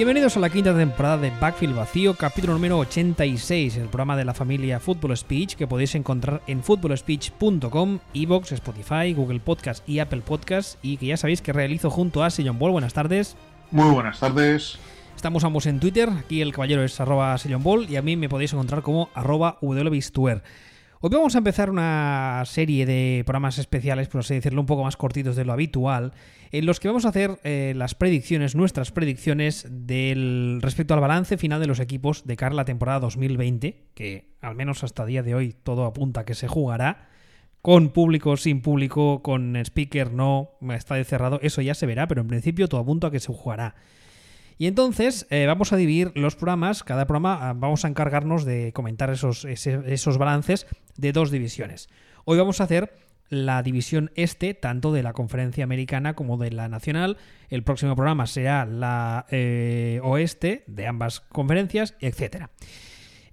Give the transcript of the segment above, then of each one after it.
Bienvenidos a la quinta temporada de Backfield Vacío, capítulo número 86, el programa de la familia Football Speech que podéis encontrar en footballspeech.com, Evox, Spotify, Google Podcast y Apple Podcast y que ya sabéis que realizo junto a Sillon Ball. Buenas tardes. Muy buenas tardes. Estamos ambos en Twitter, aquí el caballero es arroba Sillon Ball y a mí me podéis encontrar como arroba wbistuer. Hoy vamos a empezar una serie de programas especiales, por así decirlo, un poco más cortitos de lo habitual, en los que vamos a hacer eh, las predicciones, nuestras predicciones del respecto al balance final de los equipos de cara a la temporada 2020, que al menos hasta día de hoy todo apunta a que se jugará. Con público, sin público, con speaker, no, está cerrado, eso ya se verá, pero en principio todo apunta a que se jugará. Y entonces eh, vamos a dividir los programas, cada programa ah, vamos a encargarnos de comentar esos, esos balances de dos divisiones. Hoy vamos a hacer la división este, tanto de la conferencia americana como de la nacional. El próximo programa será la eh, oeste de ambas conferencias, etcétera.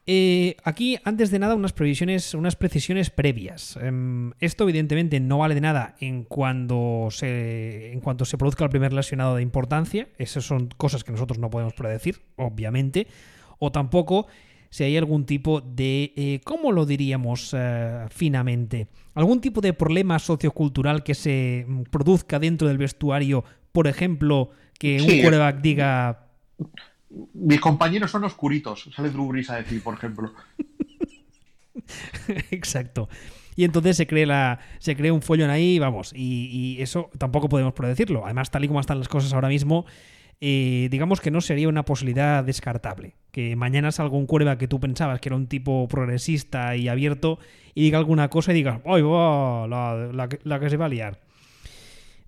Eh, aquí, antes de nada, unas previsiones, unas precisiones previas. Em, esto, evidentemente, no vale de nada en cuanto, se, en cuanto se produzca el primer lesionado de importancia. Esas son cosas que nosotros no podemos predecir, obviamente. O tampoco si hay algún tipo de, eh, ¿cómo lo diríamos eh, finamente? Algún tipo de problema sociocultural que se mm, produzca dentro del vestuario, por ejemplo, que un quarterback diga mis compañeros son oscuritos, sale Drew Brees a decir, por ejemplo. Exacto. Y entonces se cree, la, se cree un follón ahí, vamos, y, eso tampoco podemos predecirlo. Además, tal y como están las cosas ahora mismo, eh, digamos que no sería una posibilidad descartable. Que mañana salga un cuerva que tú pensabas que era un tipo progresista y abierto y diga alguna cosa y digas, ¡ay, la, la que se va a liar!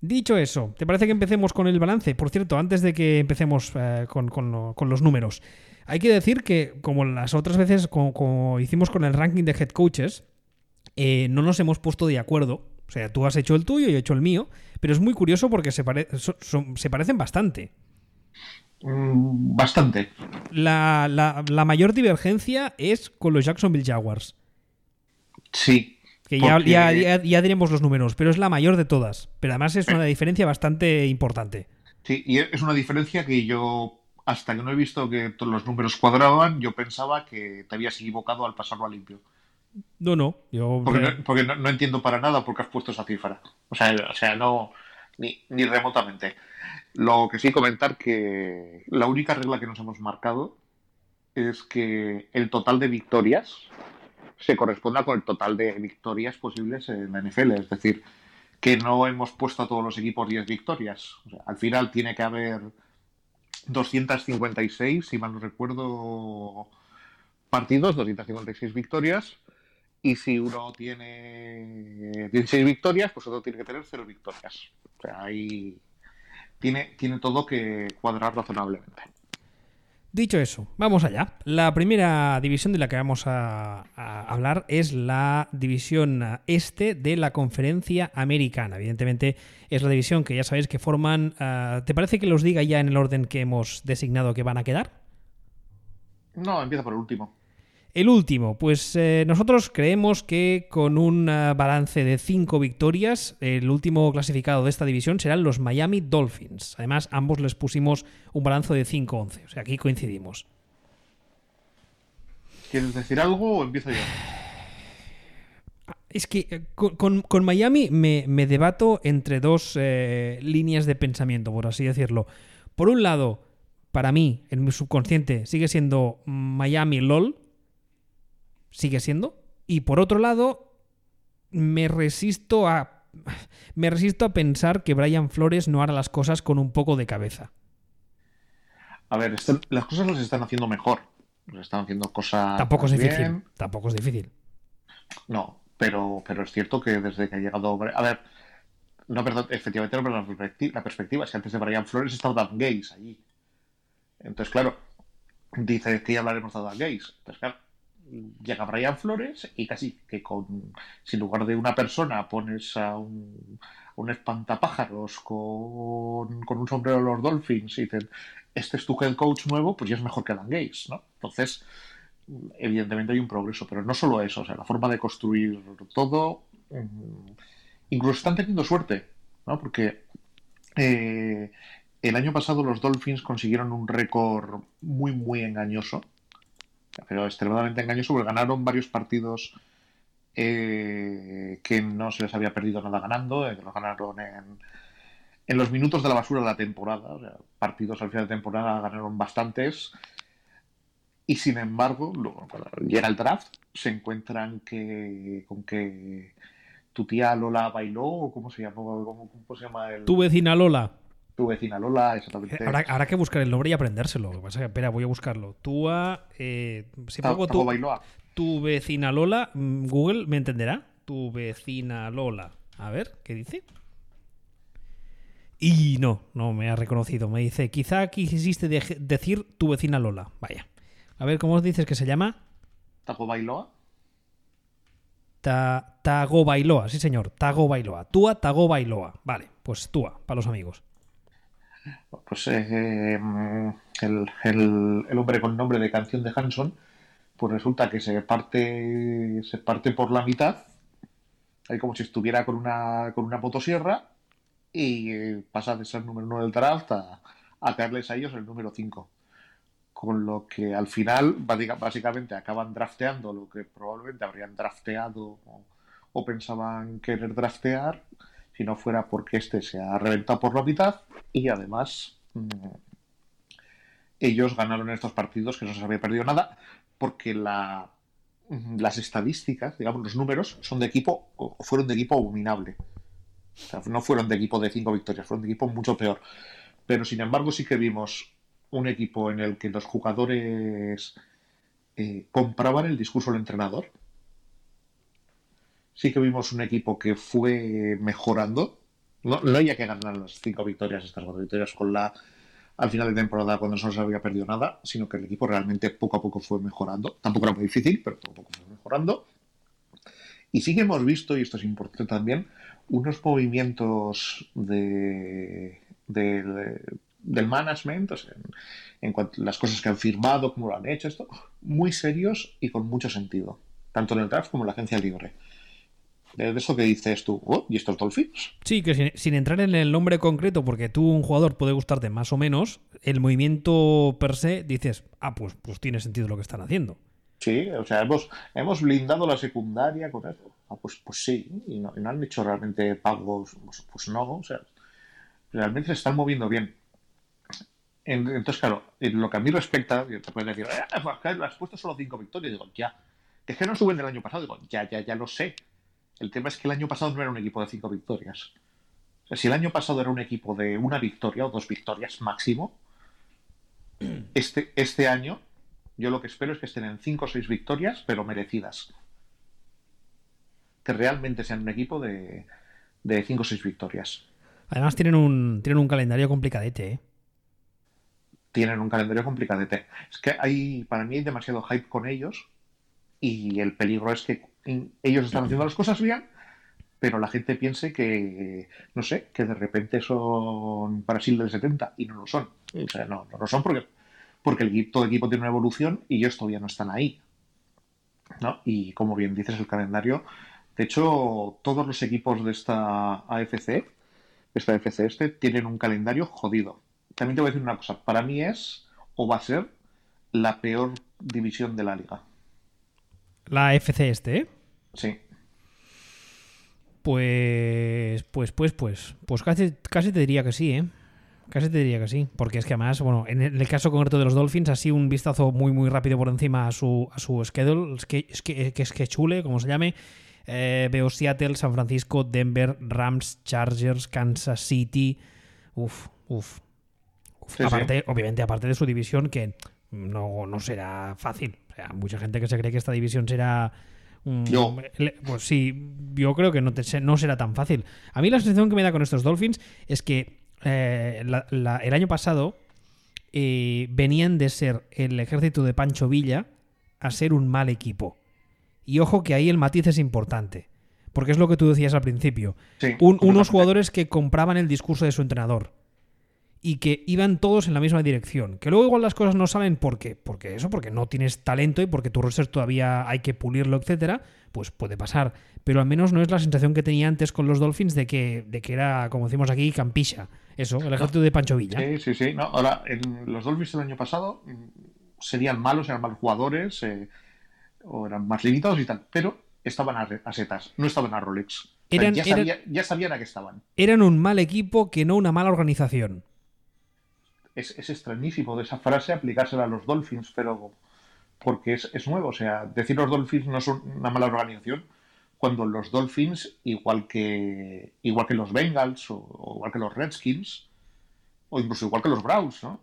Dicho eso, ¿te parece que empecemos con el balance? Por cierto, antes de que empecemos eh, con, los números, hay que decir que, como las otras veces, como, hicimos con el ranking de head coaches, eh, no nos hemos puesto de acuerdo. O sea, tú has hecho el tuyo y yo he hecho el mío, pero es muy curioso porque se, se parecen bastante. Mm, bastante. La, la mayor divergencia es con los Jacksonville Jaguars. Sí, que ya, ya, diremos los números, pero es la mayor de todas. Pero además es una diferencia bastante importante. Sí, y es una diferencia que yo, hasta que no he visto que todos los números cuadraban, yo pensaba que te habías equivocado al pasarlo a limpio. No, no. Yo... Porque, no, entiendo para nada por qué has puesto esa cifra. O sea, o sea no. Ni, ni remotamente. Lo que sí comentar que la única regla que nos hemos marcado es que el total de victorias se corresponda con el total de victorias posibles en la NFL. Es decir, que no hemos puesto a todos los equipos 10 victorias. al final tiene que haber 256, si mal no recuerdo, partidos, 256 victorias. Y si uno tiene 16 victorias, pues otro tiene que tener 0 victorias. O sea, ahí tiene, tiene todo que cuadrar razonablemente. Dicho eso, vamos allá. La primera división de la que vamos a, hablar es la división este de la conferencia americana. Evidentemente es la división que ya sabéis que forman... Ah, ¿Te parece que los diga ya en el orden que hemos designado que van a quedar? No, empieza por el último. El último, pues eh, nosotros creemos que con un eh, balance de 5 victorias, el último clasificado de esta división serán los Miami Dolphins. Además, ambos les pusimos un balance de 5-11, o sea, aquí coincidimos. ¿Quieres decir algo o empiezo yo? Es que eh, con, Miami me, debato entre dos líneas de pensamiento, por así decirlo. Por un lado, para mí, en mi subconsciente, sigue siendo Miami LOL, sigue siendo. Y por otro lado, me resisto a. Me resisto a pensar que Brian Flores no hará las cosas con un poco de cabeza. A ver, las cosas las están haciendo mejor. están haciendo cosas. Tampoco es difícil. Tampoco es difícil. No, pero, pero es cierto que desde que ha llegado. A ver, no, perdón, efectivamente no, pero la perspectiva, la perspectiva es que antes de Brian Flores estaba Dan Gates allí. Entonces, claro, dice que ya hablaremos de Dan Gates. Entonces, claro, llega Brian Flores y casi que con, si en lugar de una persona pones a un, un espantapájaros con, con, un sombrero de los Dolphins y dicen, este es tu head coach nuevo, pues ya es mejor que Dan Gates, ¿no? Entonces, evidentemente hay un progreso, pero no solo eso, o sea, la forma de construir todo, mm, incluso están teniendo suerte, ¿no? Porque eh, el año pasado los Dolphins consiguieron un récord muy, muy engañoso, pero extremadamente engañoso, porque ganaron varios partidos eh, que no se les había perdido nada ganando, eh, los ganaron en, en los minutos de la basura de la temporada. O sea, partidos al final de temporada ganaron bastantes. Y sin embargo, luego, cuando llega el draft, se encuentran que con que tu tía Lola bailó, o cómo se llama el. Tu vecina Lola. Tu vecina Lola, exactamente. Habrá, habrá que buscar el nombre y aprendérselo. Lo que pasa es que, espera, voy a buscarlo. Tua. Eh, si pongo tu, tu vecina Lola, mm, Google me entenderá. Tu vecina Lola. A ver, ¿qué dice? Y no, no me ha reconocido. Me dice, quizá quisiste de- decir tu vecina Lola. Vaya. A ver, ¿cómo dices que se llama? Tago Bailoa. Ta- Tago Bailoa, sí señor, Tago Bailoa. Tua Tago Bailoa. Vale, pues Tua, para los amigos. Pues eh, el, el- el hombre con nombre de canción de Hanson, pues resulta que se parte, se parte por la mitad, ahí como si estuviera con una, con una motosierra, y pasa de ser número uno del draft a, a caerles a ellos el número 5. Con lo que al final, básica- básicamente, acaban drafteando lo que probablemente habrían drafteado o pensaban querer draftear, si no fuera porque este se ha reventado por la mitad y además mm, ellos ganaron estos partidos que no se había perdido nada porque mm, las estadísticas, digamos los números, son de equipo fueron de equipo abominable. O sea, no fueron de equipo de cinco victorias, fueron de equipo mucho peor. Pero sin embargo sí que vimos un equipo en el que los jugadores eh, compraban el discurso del entrenador. Sí que vimos un equipo que fue mejorando. No, no había que ganar las cinco victorias, estas cuatro victorias con la al final de temporada cuando no se había perdido nada, sino que el equipo realmente poco a poco fue mejorando. Tampoco era muy difícil, pero poco a poco fue mejorando. Y sí que hemos visto, y esto es importante también, unos movimientos de, de- del management, o sea, en, en cuanto a las cosas que han firmado, cómo lo han hecho, esto, muy serios y con mucho sentido, tanto en el draft como en la agencia libre. De eso que dices tú, "Oh, ¿y estos Dolphins? Sí, que sin, sin entrar en el nombre concreto, porque tú un jugador puede gustarte más o menos, el movimiento per se dices, ah, pues, pues tiene sentido lo que están haciendo. Sí, o sea, hemos, hemos blindado la secundaria con eso. Ah, pues, pues sí, y no, y no han hecho realmente pagos, pues, pues no, o sea, realmente se están moviendo bien. En- Entonces, claro, en lo que a mí respecta, te pueden decir, "Ah, pues, has puesto solo cinco victorias. Digo, ya. Que es que no suben del año pasado. Digo, ya, ya, ya lo sé. El tema es que el año pasado no era un equipo de cinco victorias. O sea, si el año pasado era un equipo de una victoria o dos victorias máximo, este, este año yo lo que espero es que estén en cinco o seis victorias, pero merecidas. Que realmente sean un equipo de, de cinco o seis victorias. Además tienen un, tienen un calendario complicadete, ¿eh? tienen un calendario complicadete. Es que hay, para mí hay demasiado hype con ellos y el peligro es que ellos están haciendo las cosas bien, pero la gente piense que, no sé, que de repente son Brasil del 70 y no lo son. O sea, no, no lo son porque, porque el, todo equipo tiene una evolución y ellos todavía no están ahí. ¿no? Y como bien dices, el calendario, de hecho, todos los equipos de esta AFC, esta AFC este, tienen un calendario jodido. También te voy a decir una cosa, para mí es o va a ser la peor división de la liga. La FC este, ¿eh? Sí. Pues, pues, pues, pues, pues casi, casi te diría que sí, ¿eh? Casi te diría que sí, porque es que además, bueno, en el caso concreto de los Dolphins, así un vistazo muy, muy rápido por encima a su, a su schedule, que, es que, que es que chule, como se llame. Eh, veo Seattle, San Francisco, Denver, Rams, Chargers, Kansas City. Uf, uf. Uf. Sí, sí. aparte, obviamente, aparte de su división, que no, no será fácil. Mucha gente que se cree que esta división será. le- Pues sí, yo creo que no, te- no será tan fácil. A mí la sensación que me da con estos Dolphins es que eh, la- la- el año pasado eh, venían de ser el ejército de Pancho Villa a ser un mal equipo. Y ojo que ahí el matiz es importante. Porque es lo que tú decías al principio. sí Un- completamente. unos jugadores que compraban el discurso de su entrenador. Y que iban todos en la misma dirección. Que luego igual las cosas no salen porque, porque eso, porque no tienes talento y porque tu roster todavía hay que pulirlo, etcétera, pues puede pasar. Pero al menos no es la sensación que tenía antes con los Dolphins de que, de que era, como decimos aquí, campisha. Eso, el ejército de Pancho Villa. Sí, sí, sí. No, ahora, en los Dolphins del año pasado mm, serían malos, eran malos jugadores, eh, o eran más limitados y tal, pero estaban a, a setas, no estaban a Rolex. O sea, Eran- ya, eran- ya sabían a qué estaban. Eran un mal equipo que no una mala organización. Es, es extrañísimo de esa frase aplicársela a los Dolphins, pero porque es, es nuevo. O sea, decir los Dolphins no son una mala organización cuando los Dolphins, igual que, igual que los Bengals o, o igual que los Redskins, o incluso igual que los Browns, ¿no?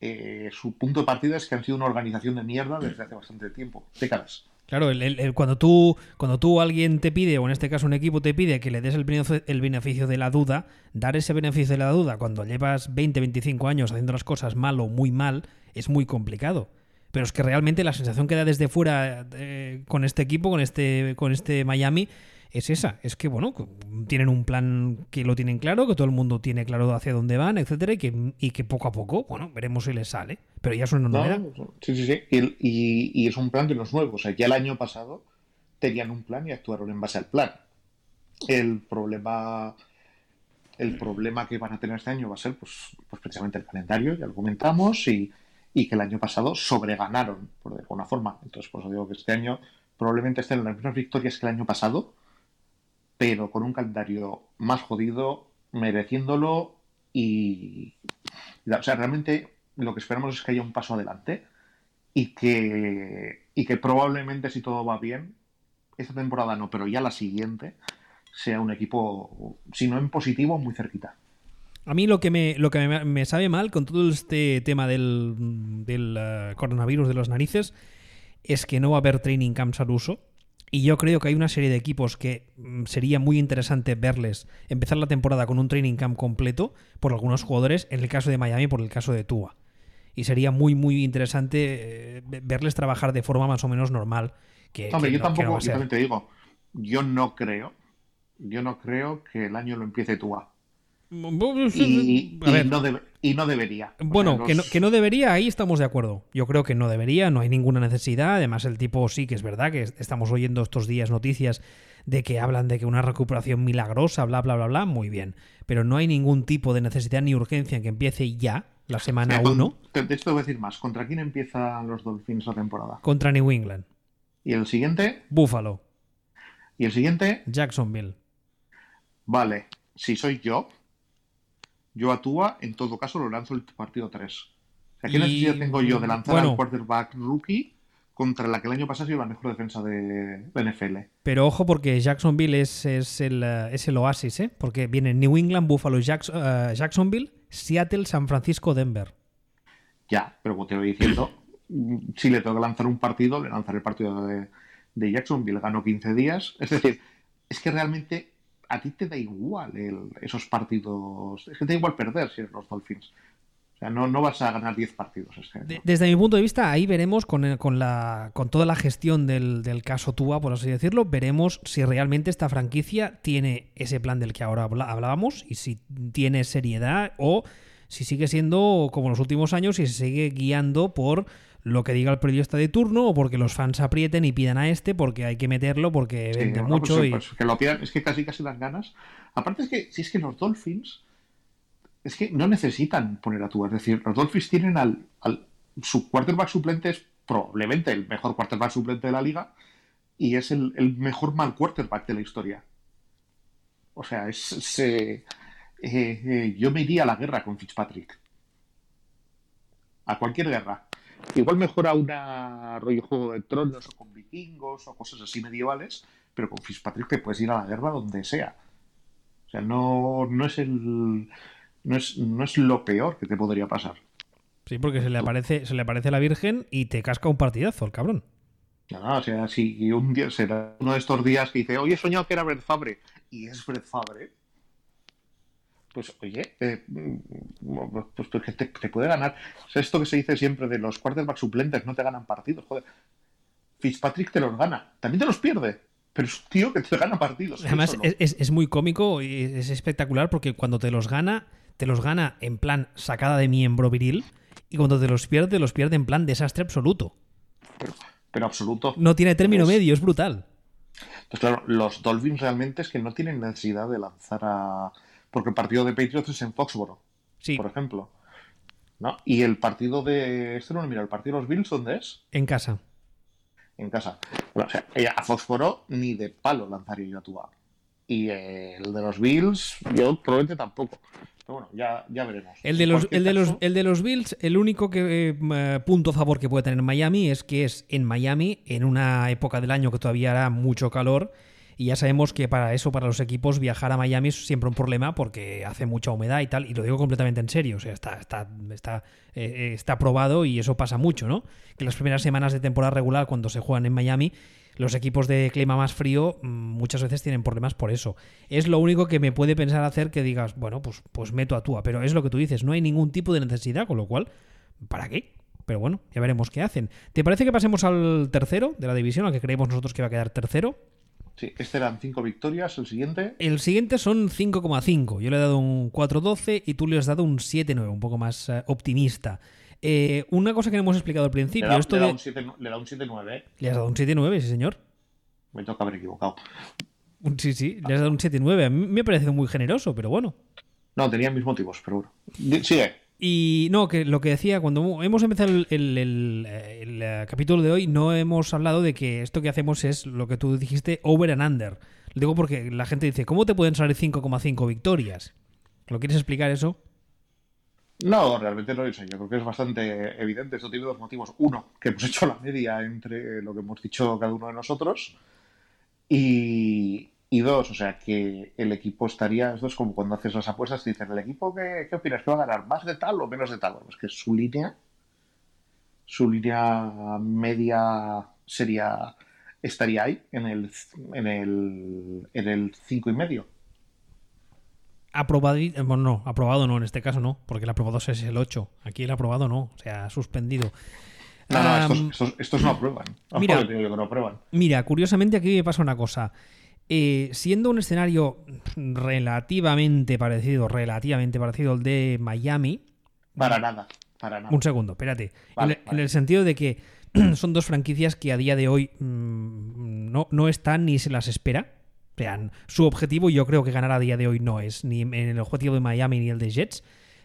Eh, su punto de partida es que han sido una organización de mierda desde hace bastante tiempo, décadas. Claro, el- el- el- cuando tú cuando tú alguien te pide, o en este caso un equipo te pide que le des el beneficio, el beneficio de la duda, dar ese beneficio de la duda cuando llevas 20, 25 años haciendo las cosas mal o muy mal, es muy complicado. Pero es que realmente la sensación que da desde fuera eh, con este equipo, con este, con este Miami, es esa. Es que, bueno, tienen un plan que lo tienen claro, que todo el mundo tiene claro hacia dónde van, etcétera, y que, y que poco a poco, bueno, veremos si les sale. Pero ya es una No, novedad. sí, sí, sí. Y, y- y es un plan que no es nuevo. O sea, ya el año pasado tenían un plan y actuaron en base al plan. El problema, el problema que van a tener este año va a ser, pues, pues precisamente el calendario, ya lo comentamos, y, y que el año pasado sobreganaron, por de alguna forma. Entonces, por eso digo que este año probablemente estén en las mismas victorias que el año pasado, pero con un calendario más jodido, mereciéndolo y, o sea, realmente lo que esperamos es que haya un paso adelante y que, y que probablemente si todo va bien, esta temporada no, pero ya la siguiente sea un equipo, si no en positivo, muy cerquita. A mí lo que me, lo que me, me sabe mal con todo este tema del, del eh, coronavirus de las narices es que no va a haber training camps al uso. Y yo creo que hay una serie de equipos que mm, sería muy interesante verles empezar la temporada con un training camp completo por algunos jugadores, en el caso de Miami, por el caso de Tua. Y sería muy, muy interesante eh, ve- verles trabajar de forma más o menos normal. Que, Hombre, que yo no- que no va tampoco, yo también te digo, yo no creo, yo no creo que el año lo empiece Tua. Y, no debe- y no debería. Bueno, que, no, que no debería, ahí estamos de acuerdo. Yo creo que no debería, no hay ninguna necesidad. Además, el tipo sí que es verdad que estamos oyendo estos días noticias de que hablan de que una recuperación milagrosa, bla, bla, bla, bla, muy bien. Pero no hay ningún tipo de necesidad ni urgencia en que empiece ya, la semana Mira, con- 1, te- De hecho, voy a decir más. ¿Contra quién empiezan los Dolphins la temporada? contra New England. Y el siguiente, Buffalo, y el siguiente, Jacksonville. vale, si soy yo, yo a Tua, en todo caso, lo lanzo el partido 3. O sea, ¿qué Y- necesidad tengo yo de lanzar bueno. al quarterback rookie contra la que el año pasado ha sido la mejor defensa de, de NFL? Pero ojo porque Jacksonville es, es el, eh, es el oasis, ¿eh? Porque viene New England, Buffalo, Jacks- eh, Jacksonville, Seattle, San Francisco, Denver. Ya, pero como te voy diciendo, si le tengo que lanzar un partido, le lanzaré el partido de, de Jacksonville, ganó 15 días. Es decir, es que realmente a ti te da igual el- esos partidos. Es que te da igual perder si eres los Dolphins. O sea, no, no vas a ganar 10 partidos este año. Desde mi punto de vista, ahí veremos con, el- con, la, con toda la gestión del, del caso Tua, por así decirlo, veremos si realmente esta franquicia tiene ese plan del que ahora hablábamos y si tiene seriedad o si sigue siendo como los últimos años y se sigue guiando por lo que diga el periodista de turno o porque los fans aprieten y pidan a este porque hay que meterlo porque Sí, vende mucho pues, y... pues que lo pidan, es que casi casi las ganas. Aparte es que si es que los Dolphins es que no necesitan poner a Tua, es decir, los Dolphins tienen al, al su quarterback suplente es probablemente el mejor quarterback suplente de la liga y es el, el mejor mal quarterback de la historia. O sea, es, es, eh, eh, eh, yo me iría a la guerra con Fitzpatrick. A cualquier guerra. Igual mejor a una rollo Juego de Tronos o con vikingos o cosas así medievales, pero con Fitzpatrick te puedes ir a la guerra donde sea. O sea, no, no es el. No es, no es lo peor que te podría pasar. Sí, porque se le aparece, se le aparece la Virgen y te casca un partidazo, el cabrón. No, no, o sea, si un día será uno de estos días que dice, oye, he soñado que era Brett Favre, y es Brett Favre, pues oye, eh, mm, pues, pues que te, te puede ganar. O sea, esto que se dice siempre de los quarterbacks suplentes no te ganan partidos, joder. Fitzpatrick te los gana, también te los pierde, pero es un tío que te gana partidos. Además, no. es, muy cómico y es espectacular porque cuando te los gana, te los gana en plan sacada de miembro viril y cuando te los pierde, te los pierde en plan desastre absoluto. pero, pero absoluto. No tiene término Pues- medio, es brutal. Pues claro, los Dolphins realmente es que no tienen necesidad de lanzar a. porque el partido de Patriots es en Foxboro, Sí, por ejemplo. ¿no? Y el partido de. Este no mira, el partido de los Bills, ¿dónde es? en casa. En casa. Bueno, o sea, a Foxboro ni de palo lanzaría yo a Tua. Y eh, el de los Bills, yo probablemente tampoco. Pero bueno, ya, ya veremos. El de, los, el, de los, el de los Bills, el único que, eh, eh, punto a favor que puede tener Miami es que es en Miami, en una época del año que todavía hará mucho calor. Y ya sabemos que para eso, para los equipos, viajar a Miami es siempre un problema porque hace mucha humedad y tal. Y lo digo completamente en serio. O sea, está, está, está, eh, está probado y eso pasa mucho, ¿no? Que las primeras semanas de temporada regular, cuando se juegan en Miami, los equipos de clima más frío mm, muchas veces tienen problemas por eso. Es lo único que me puede pensar hacer que digas, bueno, pues, pues meto a Tua. Pero es lo que tú dices, no hay ningún tipo de necesidad, con lo cual, ¿para qué? Pero bueno, ya veremos qué hacen. ¿Te parece que pasemos al tercero de la división, al que creemos nosotros que va a quedar tercero? Sí, este eran cinco victorias, el siguiente. El siguiente son 5,5. Yo le he dado un 4,12 y tú le has dado un 7,9, un poco más eh, optimista. Eh, una cosa que no hemos explicado al Le principio, da, esto le da de... un 7 le da un 7-9, ¿eh? Le has dado un 7,9, sí señor. Me toca haber equivocado. Sí, sí, le has dado un 7,9. A mí me ha parecido muy generoso, pero bueno. No, tenía mis motivos, pero bueno. Sigue. Y no, que lo que decía, cuando hemos empezado el, el- eh, capítulo de hoy, no hemos hablado de que esto que hacemos es lo que tú dijiste, over and under. Lo digo porque la gente dice, ¿cómo te pueden salir 5,5 victorias? ¿Lo quieres explicar eso? No, realmente no lo. Yo creo que es bastante evidente. Esto tiene dos motivos. Uno, que hemos hecho la media entre lo que hemos dicho cada uno de nosotros. Y, y dos, o sea, que el equipo estaría. Esto es como cuando haces las apuestas y dicen: ¿el equipo qué, qué opinas? ¿Que va a ganar más de tal o menos de tal? Bueno, es que su línea. Su línea media sería. Estaría ahí, en el, en el, en el cinco y medio. Aprobado, eh, bueno, no, aprobado no, en este caso no, porque el aprobado es el 8. Aquí el aprobado no, o sea, suspendido. No, no, estos, estos, estos no aprueban. Mira. te no aprueban. Mira, curiosamente aquí me pasa una cosa. Eh, siendo un escenario relativamente parecido, relativamente parecido al de Miami, Para nada, para nada. un segundo, espérate. Vale, en, el- vale. en el sentido de que son dos franquicias que a día de hoy mm, no, no están ni se las espera. O sea, su objetivo yo creo que ganar a día de hoy no es ni en el objetivo de Miami ni el de Jets.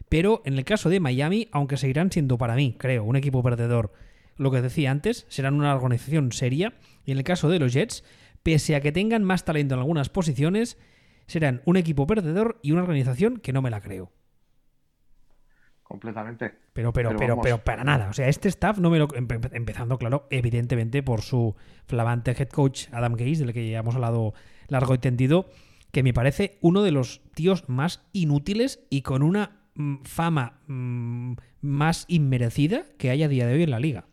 Pero en el caso de Miami, aunque seguirán siendo para mí, creo, un equipo perdedor, lo que decía antes, serán una organización seria. Y en el caso de los Jets, pese a que tengan más talento en algunas posiciones, serán un equipo perdedor y una organización que no me la creo. Completamente. Pero, pero, Pero pero, para nada. O sea, este staff no me lo. empe- Empezando, claro, evidentemente por su flamante head coach Adam Gaze, del que ya hemos hablado largo y tendido, que me parece uno de los tíos más inútiles y con una mm, fama mm, más inmerecida que hay a día de hoy en la liga.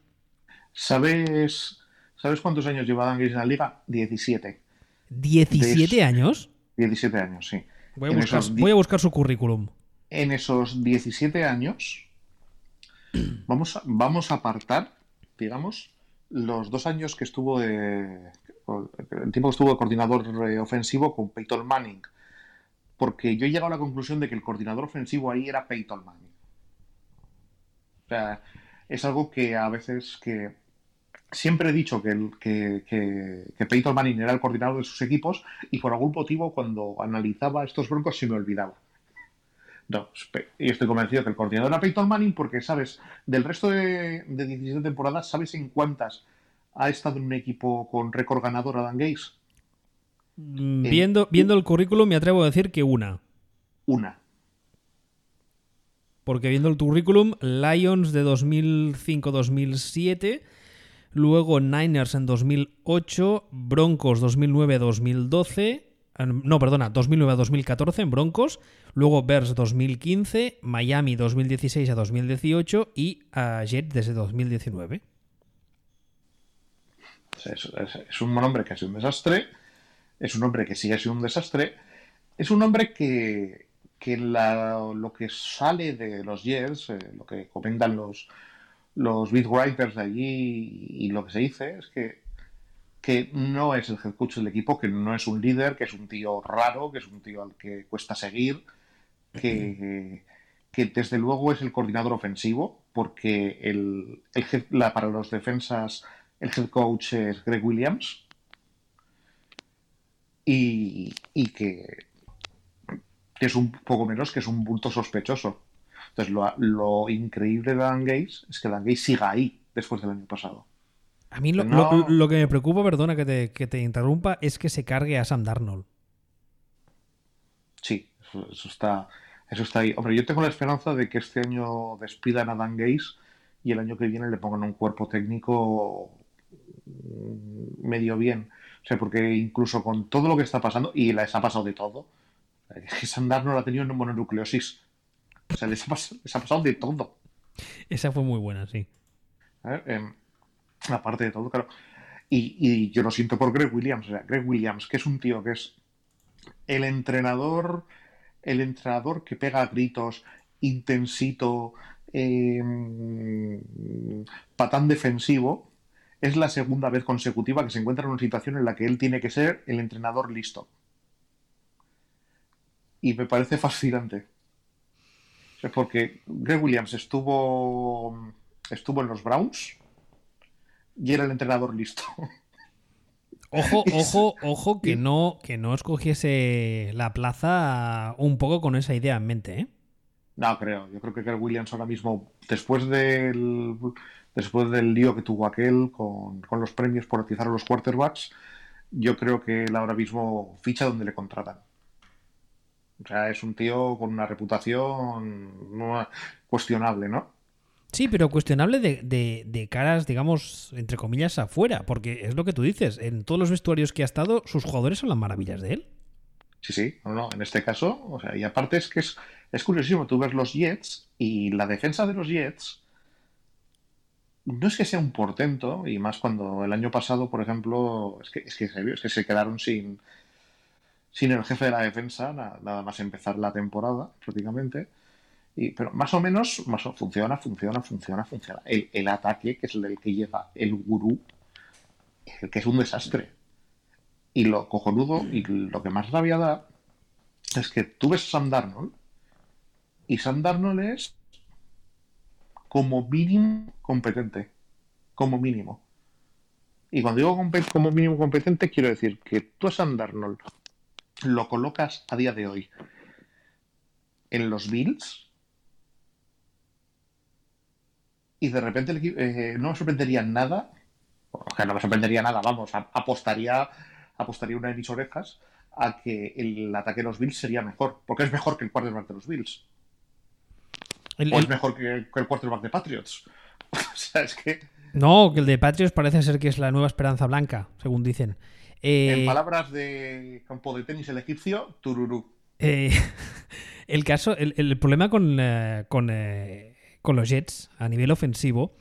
¿Sabes, ¿Sabes cuántos años lleva Dan en la liga? 17. ¿17 De- años? 17 años, sí. Voy a, buscar, esos di- voy a buscar su currículum. En esos 17 años, vamos a, vamos a apartar, digamos, los dos años que estuvo de. El tiempo que estuvo de coordinador eh, ofensivo con Peyton Manning. Porque yo he llegado a la conclusión de que el coordinador ofensivo ahí era Peyton Manning. O sea, es algo que a veces que siempre he dicho que, el- que, que, que Peyton Manning era el coordinador de sus equipos y por algún motivo cuando analizaba estos broncos se me olvidaba. No, y estoy convencido que el coordinador era Peyton Manning porque, ¿sabes? Del resto de, de 17 temporadas, ¿sabes en cuántas ha estado en un equipo con récord ganador Adam Gaze? Mm, Viendo, viendo el currículum, me atrevo a decir que una. Una. Porque viendo el currículum, Lions de 2005-2007, luego Niners en 2008, Broncos 2009-2012, eh, no, perdona, 2009-2014 en Broncos, luego Bears 2015, Miami 2016 a 2018 y a Jet desde 2019. O sea, es, un hombre que ha sido un desastre, es un hombre que sigue siendo un desastre, es un hombre que, que lo que sale de los Jets, eh, lo que comentan los, los beat writers de allí y, lo que se dice es que, que no es el head coach del equipo, que no es un líder, que es un tío raro, que es un tío al que cuesta seguir, que, que desde luego es el coordinador ofensivo, porque el, el head- la- para los defensas el head coach es Greg Williams. Y, y que, que es un poco menos que es un bulto sospechoso. Entonces, lo, increíble de Dan Gates es que Dan Gates siga ahí después del año pasado. A mí lo, que me preocupa, perdona que te, que te, interrumpa, es que se cargue a Sam Darnold. Sí, eso, está, eso está ahí. Hombre, yo tengo la esperanza de que este año despidan a Dan Gates y el año que viene le pongan un cuerpo técnico mm, medio bien. O sea, porque incluso con todo lo que está pasando, y les ha pasado de todo, Sam Darnold ha tenido una mononucleosis. O sea, les ha, pasado, de todo. Esa fue muy buena, sí. Em, aparte de todo, claro. Y, yo lo siento por Greg Williams. O sea, Greg Williams, que es un tío que es el entrenador, el entrenador que pega gritos, intensito, em, patán defensivo, es la segunda vez consecutiva que se encuentra en una situación en la que él tiene que ser el entrenador listo. Y me parece fascinante. Porque Greg Williams estuvo, estuvo en los Browns y era el entrenador listo. Ojo, ojo, ojo que no, que no escogiese la plaza un poco con esa idea en mente, ¿eh? No, creo. Yo creo que Greg Williams ahora mismo, después del después del lío que tuvo aquel con, los premios por utilizar a los quarterbacks, yo creo que él ahora mismo ficha donde le contratan. O sea, es un tío con una reputación cuestionable, ¿no? Sí, pero cuestionable de, de, caras, digamos, entre comillas, afuera, porque es lo que tú dices, en todos los vestuarios que ha estado, sus jugadores son las maravillas de él. Sí, sí, no, no, en este caso, o sea, y aparte es que es, es curiosísimo, tú ves los Jets y la defensa de los Jets no es que sea un portento, y más cuando el año pasado, por ejemplo, es que, es que, se, es que se quedaron sin, sin el jefe de la defensa, nada, más empezar la temporada, prácticamente. Y, pero más o menos más funciona, funciona, funciona, funciona. El, ataque, que es el que lleva el gurú, el que es un desastre. Y lo cojonudo y lo que más rabia da es que tú ves a Sam Darnold y Sam Darnold es como mínimo competente. Como mínimo. Y cuando digo como mínimo competente, quiero decir que tú a Sam Darnold lo colocas a día de hoy en los Bills y de repente eh, no me sorprendería nada, o sea, no me sorprendería nada, vamos, apostaría, apostaría una de mis orejas a que el ataque de los Bills sería mejor, porque es mejor que el quarterback de los Bills. o es mejor que, el quarterback de Patriots. o sea, es que... No, que el de Patriots parece ser que es la nueva esperanza blanca, según dicen. En eh, palabras de campo de tenis el egipcio, tururú. Eh, el caso, el, problema con, con con los Jets a nivel ofensivo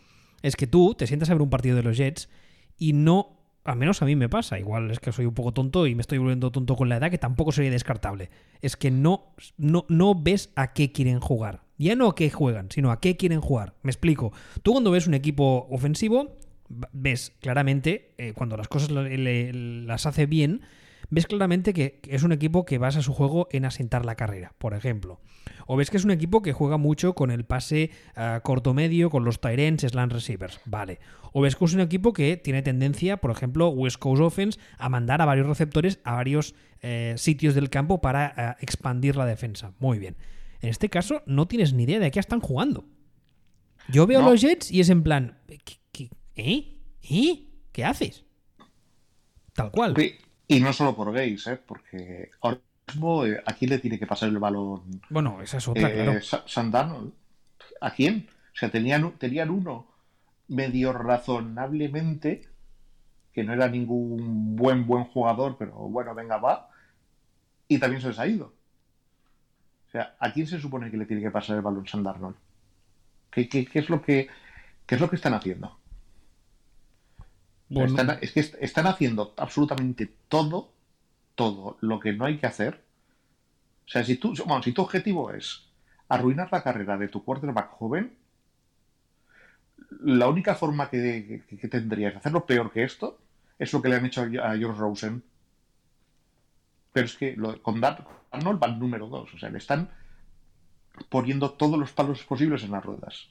es que tú te sientas a ver un partido de los Jets y no, al menos a mí me pasa, igual es que soy un poco tonto y me estoy volviendo tonto con la edad, que tampoco sería descartable. Es que no, no, no ves a qué quieren jugar. Ya no a qué juegan, sino a qué quieren jugar. Me explico. Tú cuando ves un equipo ofensivo, ves claramente, eh, cuando las cosas las hace bien, ves claramente que es un equipo que basa su juego en asentar la carrera, por ejemplo. O ves que es un equipo que juega mucho con el pase ah, corto-medio, con los Tyrants, slant receivers. Vale. O ves que es un equipo que tiene tendencia, por ejemplo, West Coast Offense, a mandar a varios receptores a varios eh, sitios del campo para expandir la defensa. Muy bien. En este caso, no tienes ni idea de qué están jugando. Yo veo los Jets y es en plan, ¿qué, ¿eh? ¿Eh? ¿Qué haces? Tal cual. Y no solo por gays, ¿eh? porque ahora mismo eh, a quién le tiene que pasar el balón. Bueno, esa es otra, eh, claro. ¿A quién? O sea, tenían, tenían uno medio razonablemente, que no era ningún buen, buen jugador, pero bueno, venga, va. Y también se les ha ido. O sea, ¿a quién se supone que le tiene que pasar el balón San ¿Qué, qué, qué, es lo que, qué es lo que están haciendo? Es que están haciendo absolutamente todo, todo lo que no hay que hacer. O sea, si, tú, si tu objetivo es arruinar la carrera de tu quarterback joven, la única forma que, tendrías de hacerlo peor que esto es lo que le han hecho a George Rosen. Pero es que lo, con Arnold van número dos. O sea, le están poniendo todos los palos posibles en las ruedas.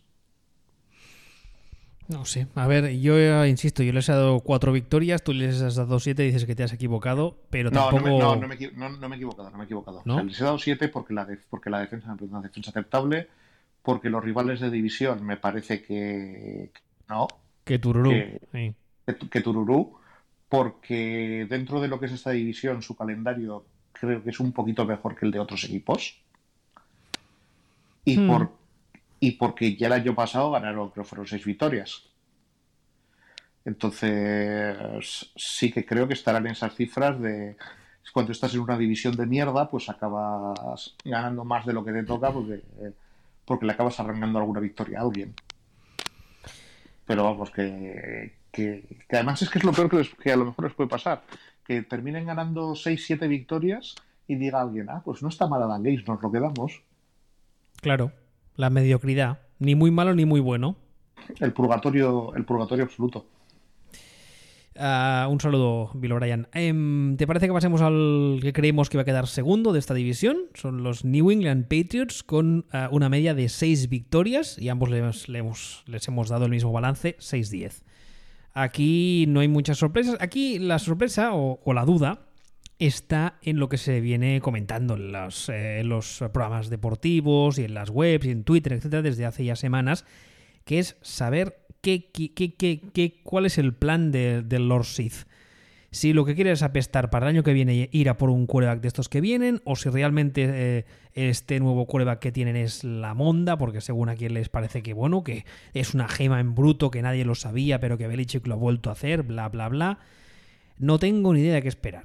No sé, a ver, yo eh, insisto, yo les he dado cuatro victorias, tú les has dado siete, dices que te has equivocado, pero No, tampoco... no, me, no, no me no- no me he equivocado, no me he equivocado. ¿No? O sea, les he dado 7 porque la, porque la defensa es una defensa aceptable, porque los rivales de división me parece que que no, Que tururú. que- sí. que, que Tururú, porque dentro de lo que es esta división, su calendario creo que es un poquito mejor que el de otros equipos. Y, Hmm. por, y porque ya el año pasado ganaron, creo fueron seis victorias. Entonces, sí que creo que estarán en esas cifras de cuando estás en una división de mierda, pues acabas ganando más de lo que te toca porque, porque le acabas arrancando alguna victoria a alguien. Pero vamos, que, que, además es que es lo peor que, les- a lo mejor les puede pasar. Que terminen ganando 6-7 victorias y diga alguien, ah, pues no está mal Adam Gates, nos lo quedamos. Claro, la mediocridad. Ni muy malo ni muy bueno. El purgatorio, el purgatorio absoluto. Ah, un saludo, Bill O'Brien. Em, ¿Te parece que pasemos al que creemos que va a quedar segundo de esta división? Son los New England Patriots con ah, una media de 6 victorias y ambos les, le hemos- les hemos dado el mismo balance, 6-10. Aquí no hay muchas sorpresas. Aquí la sorpresa o, o la duda está en lo que se viene comentando en los, eh, en los programas deportivos y en las webs y en Twitter, etcétera, desde hace ya semanas, que es saber qué, qué- qué- qué- cuál es el plan de- del Lord Sith. Si lo que quiere es apestar para el año que viene ir a por un quarterback de estos que vienen, o si realmente eh, este nuevo quarterback que tienen es la monda, porque según a quien les parece que bueno, que es una gema en bruto que nadie lo sabía, pero que Belichick lo ha vuelto a hacer, bla, bla, bla. No tengo ni idea de qué esperar,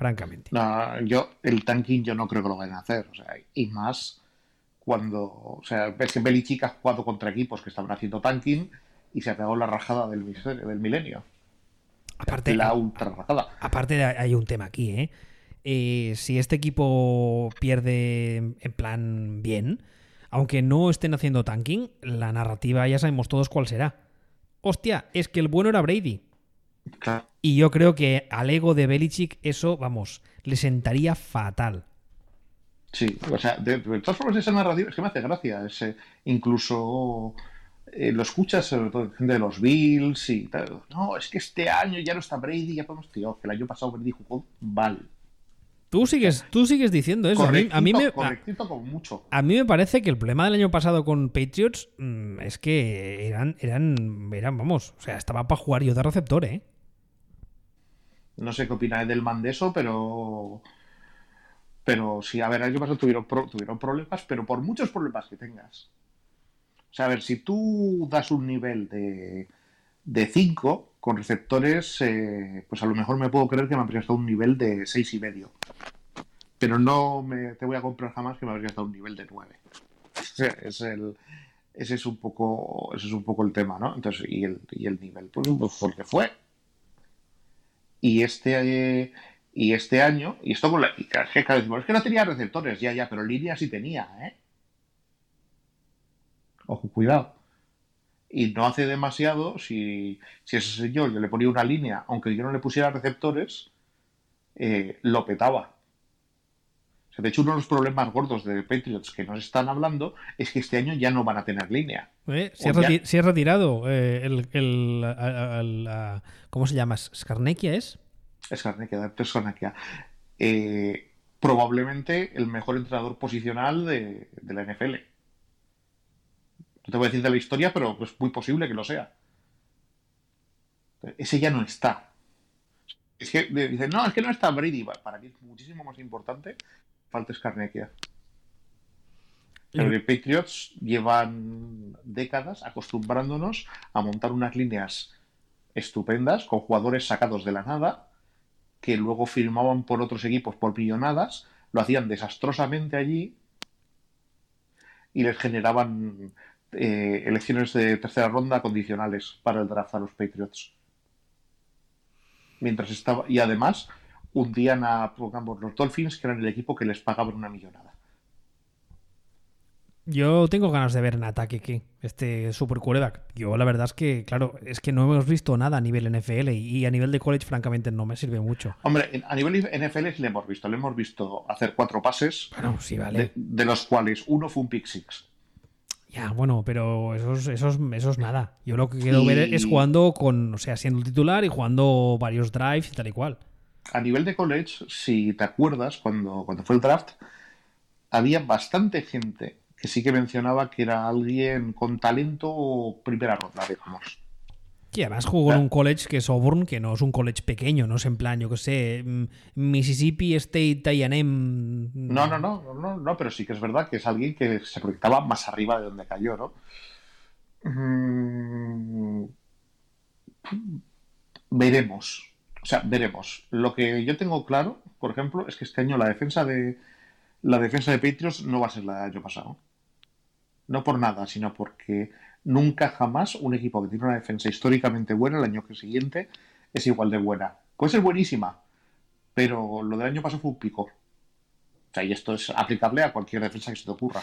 francamente. No, yo, el tanking yo no creo que lo vayan a hacer. O sea, y más cuando, o sea, ves que Belichick ha jugado contra equipos que estaban haciendo tanking y se ha pegado la rajada del, milenio- del milenio. Aparte, la ultra rajada. Aparte hay un tema aquí, ¿eh? Eh, si este equipo pierde en plan bien, aunque no estén haciendo tanking, la narrativa ya sabemos todos cuál será. Hostia, es que el bueno era Brady. Claro. Y yo creo que al ego de Belichick eso, vamos, le sentaría fatal. Sí, o sea, de, de todas formas esa narrativa es que me hace gracia. Es, eh, incluso eh, lo escuchas sobre todo gente de los Bills y tal. No, es que este año ya no está Brady, ya podemos, tío, que el año pasado Brady jugó mal. Tú sigues, tú sigues diciendo eso. A mí, Correctito, a mí me, a, correctito con mucho. a mí me parece que el problema del año pasado con Patriots mm, es que eran, eran, eran, vamos, o sea, estaba para jugar yo de receptor, ¿eh? No sé qué opina Edelman de eso, pero. Pero sí, a ver, el año pasado tuvieron, tuvieron problemas, pero por muchos problemas que tengas. O sea, a ver, si tú das un nivel de, de 5 con receptores, eh, pues a lo mejor me puedo creer que me habría estado un nivel de seis y medio. Pero no me, te voy a comprar jamás que me habría estado un nivel de 9. Es el, ese es un poco ese es un poco el tema, ¿no? Entonces, y el, y el nivel, pues, pues porque fue. Y este, eh, y este año, y esto con la. y que, claro, decimos, es que no tenía receptores, ya, ya, pero línea sí tenía, ¿eh? Ojo, cuidado. Y no hace demasiado si, si ese señor yo le ponía una línea, aunque yo no le pusiera receptores, eh, lo petaba. De hecho, uno de los problemas gordos de Patriots que nos están hablando es que este año ya no van a tener línea. ¿Eh? Se, ha O ya- reti- se ha retirado eh, el, ¿Cómo se llama? ¿Skarnekia es? Es Garnequia. Eh, probablemente el mejor entrenador posicional de, de la NFL. No te voy a decir de la historia, pero es muy posible que lo sea. Ese ya no está. Es que dicen, no, es que no está Brady. Para mí es muchísimo más importante. Falta Skarnekia. Pero los Patriots llevan décadas acostumbrándonos a montar unas líneas estupendas con jugadores sacados de la nada que luego firmaban por otros equipos por millonadas, lo hacían desastrosamente allí y les generaban eh, elecciones de tercera ronda condicionales para el draft a los Patriots. Mientras estaba y además hundían a pongamos, los Dolphins que eran el equipo que les pagaban una millonada. Yo tengo ganas de ver en ataque que este super quarterback. Yo la verdad es que, claro, es que no hemos visto nada a nivel NFL y, a nivel de college, francamente, no me sirve mucho. Hombre, a nivel NFL sí le hemos visto, le hemos visto hacer cuatro pases, Bueno, sí, de, vale. de los cuales uno fue un pick six. Ya, bueno, pero eso es, eso es, eso es nada. Yo lo que quiero ver es jugando con, o sea, siendo titular y jugando varios drives y tal y cual. A nivel de college, si te acuerdas, cuando, cuando fue el draft, había bastante gente que sí que mencionaba que era alguien con talento primera ronda, digamos. Y además jugó en un college que es Auburn, que no es un college pequeño, no es en plan, yo que sé, mm, Mississippi State A&M. No, no, no, no, no, no, pero sí que es verdad que es alguien que se proyectaba más arriba de donde cayó, ¿no? Mm, veremos. O sea, veremos. Lo que yo tengo claro, por ejemplo, es que este año la defensa de la defensa de Patriots no va a ser la del año pasado. No por nada, sino porque nunca jamás un equipo que tiene una defensa históricamente buena el año siguiente es igual de buena. Puede ser buenísima, pero lo del año pasado fue un pico. O sea, y esto es aplicable a cualquier defensa que se te ocurra.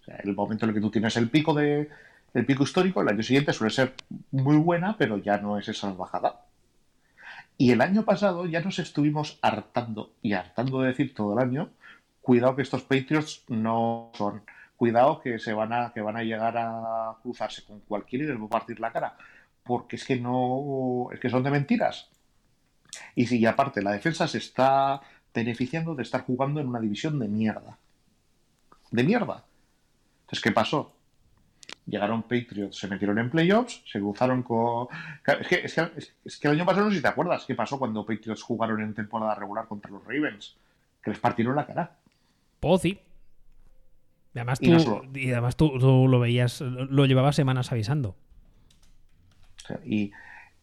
O sea, el momento en el que tú tienes el pico de el pico histórico, el año siguiente suele ser muy buena, pero ya no es esa bajada. Y el año pasado ya nos estuvimos hartando y hartando de decir todo el año, cuidado que estos Patriots no son, cuidado que se van a que van a llegar a cruzarse con cualquiera y les va a partir la cara, porque es que no es que son de mentiras. Y si y aparte la defensa se está beneficiando de estar jugando en una división de mierda. De mierda. Entonces, ¿qué pasó? Llegaron Patriots, se metieron en playoffs, se cruzaron con... Es que, es, que, es que el año pasado no sé si te acuerdas qué pasó cuando Patriots jugaron en temporada regular contra los Ravens. Que les partieron la cara. Pozzi. Y además, Y tú, no solo- y además tú, tú lo veías, lo llevabas semanas avisando. Y,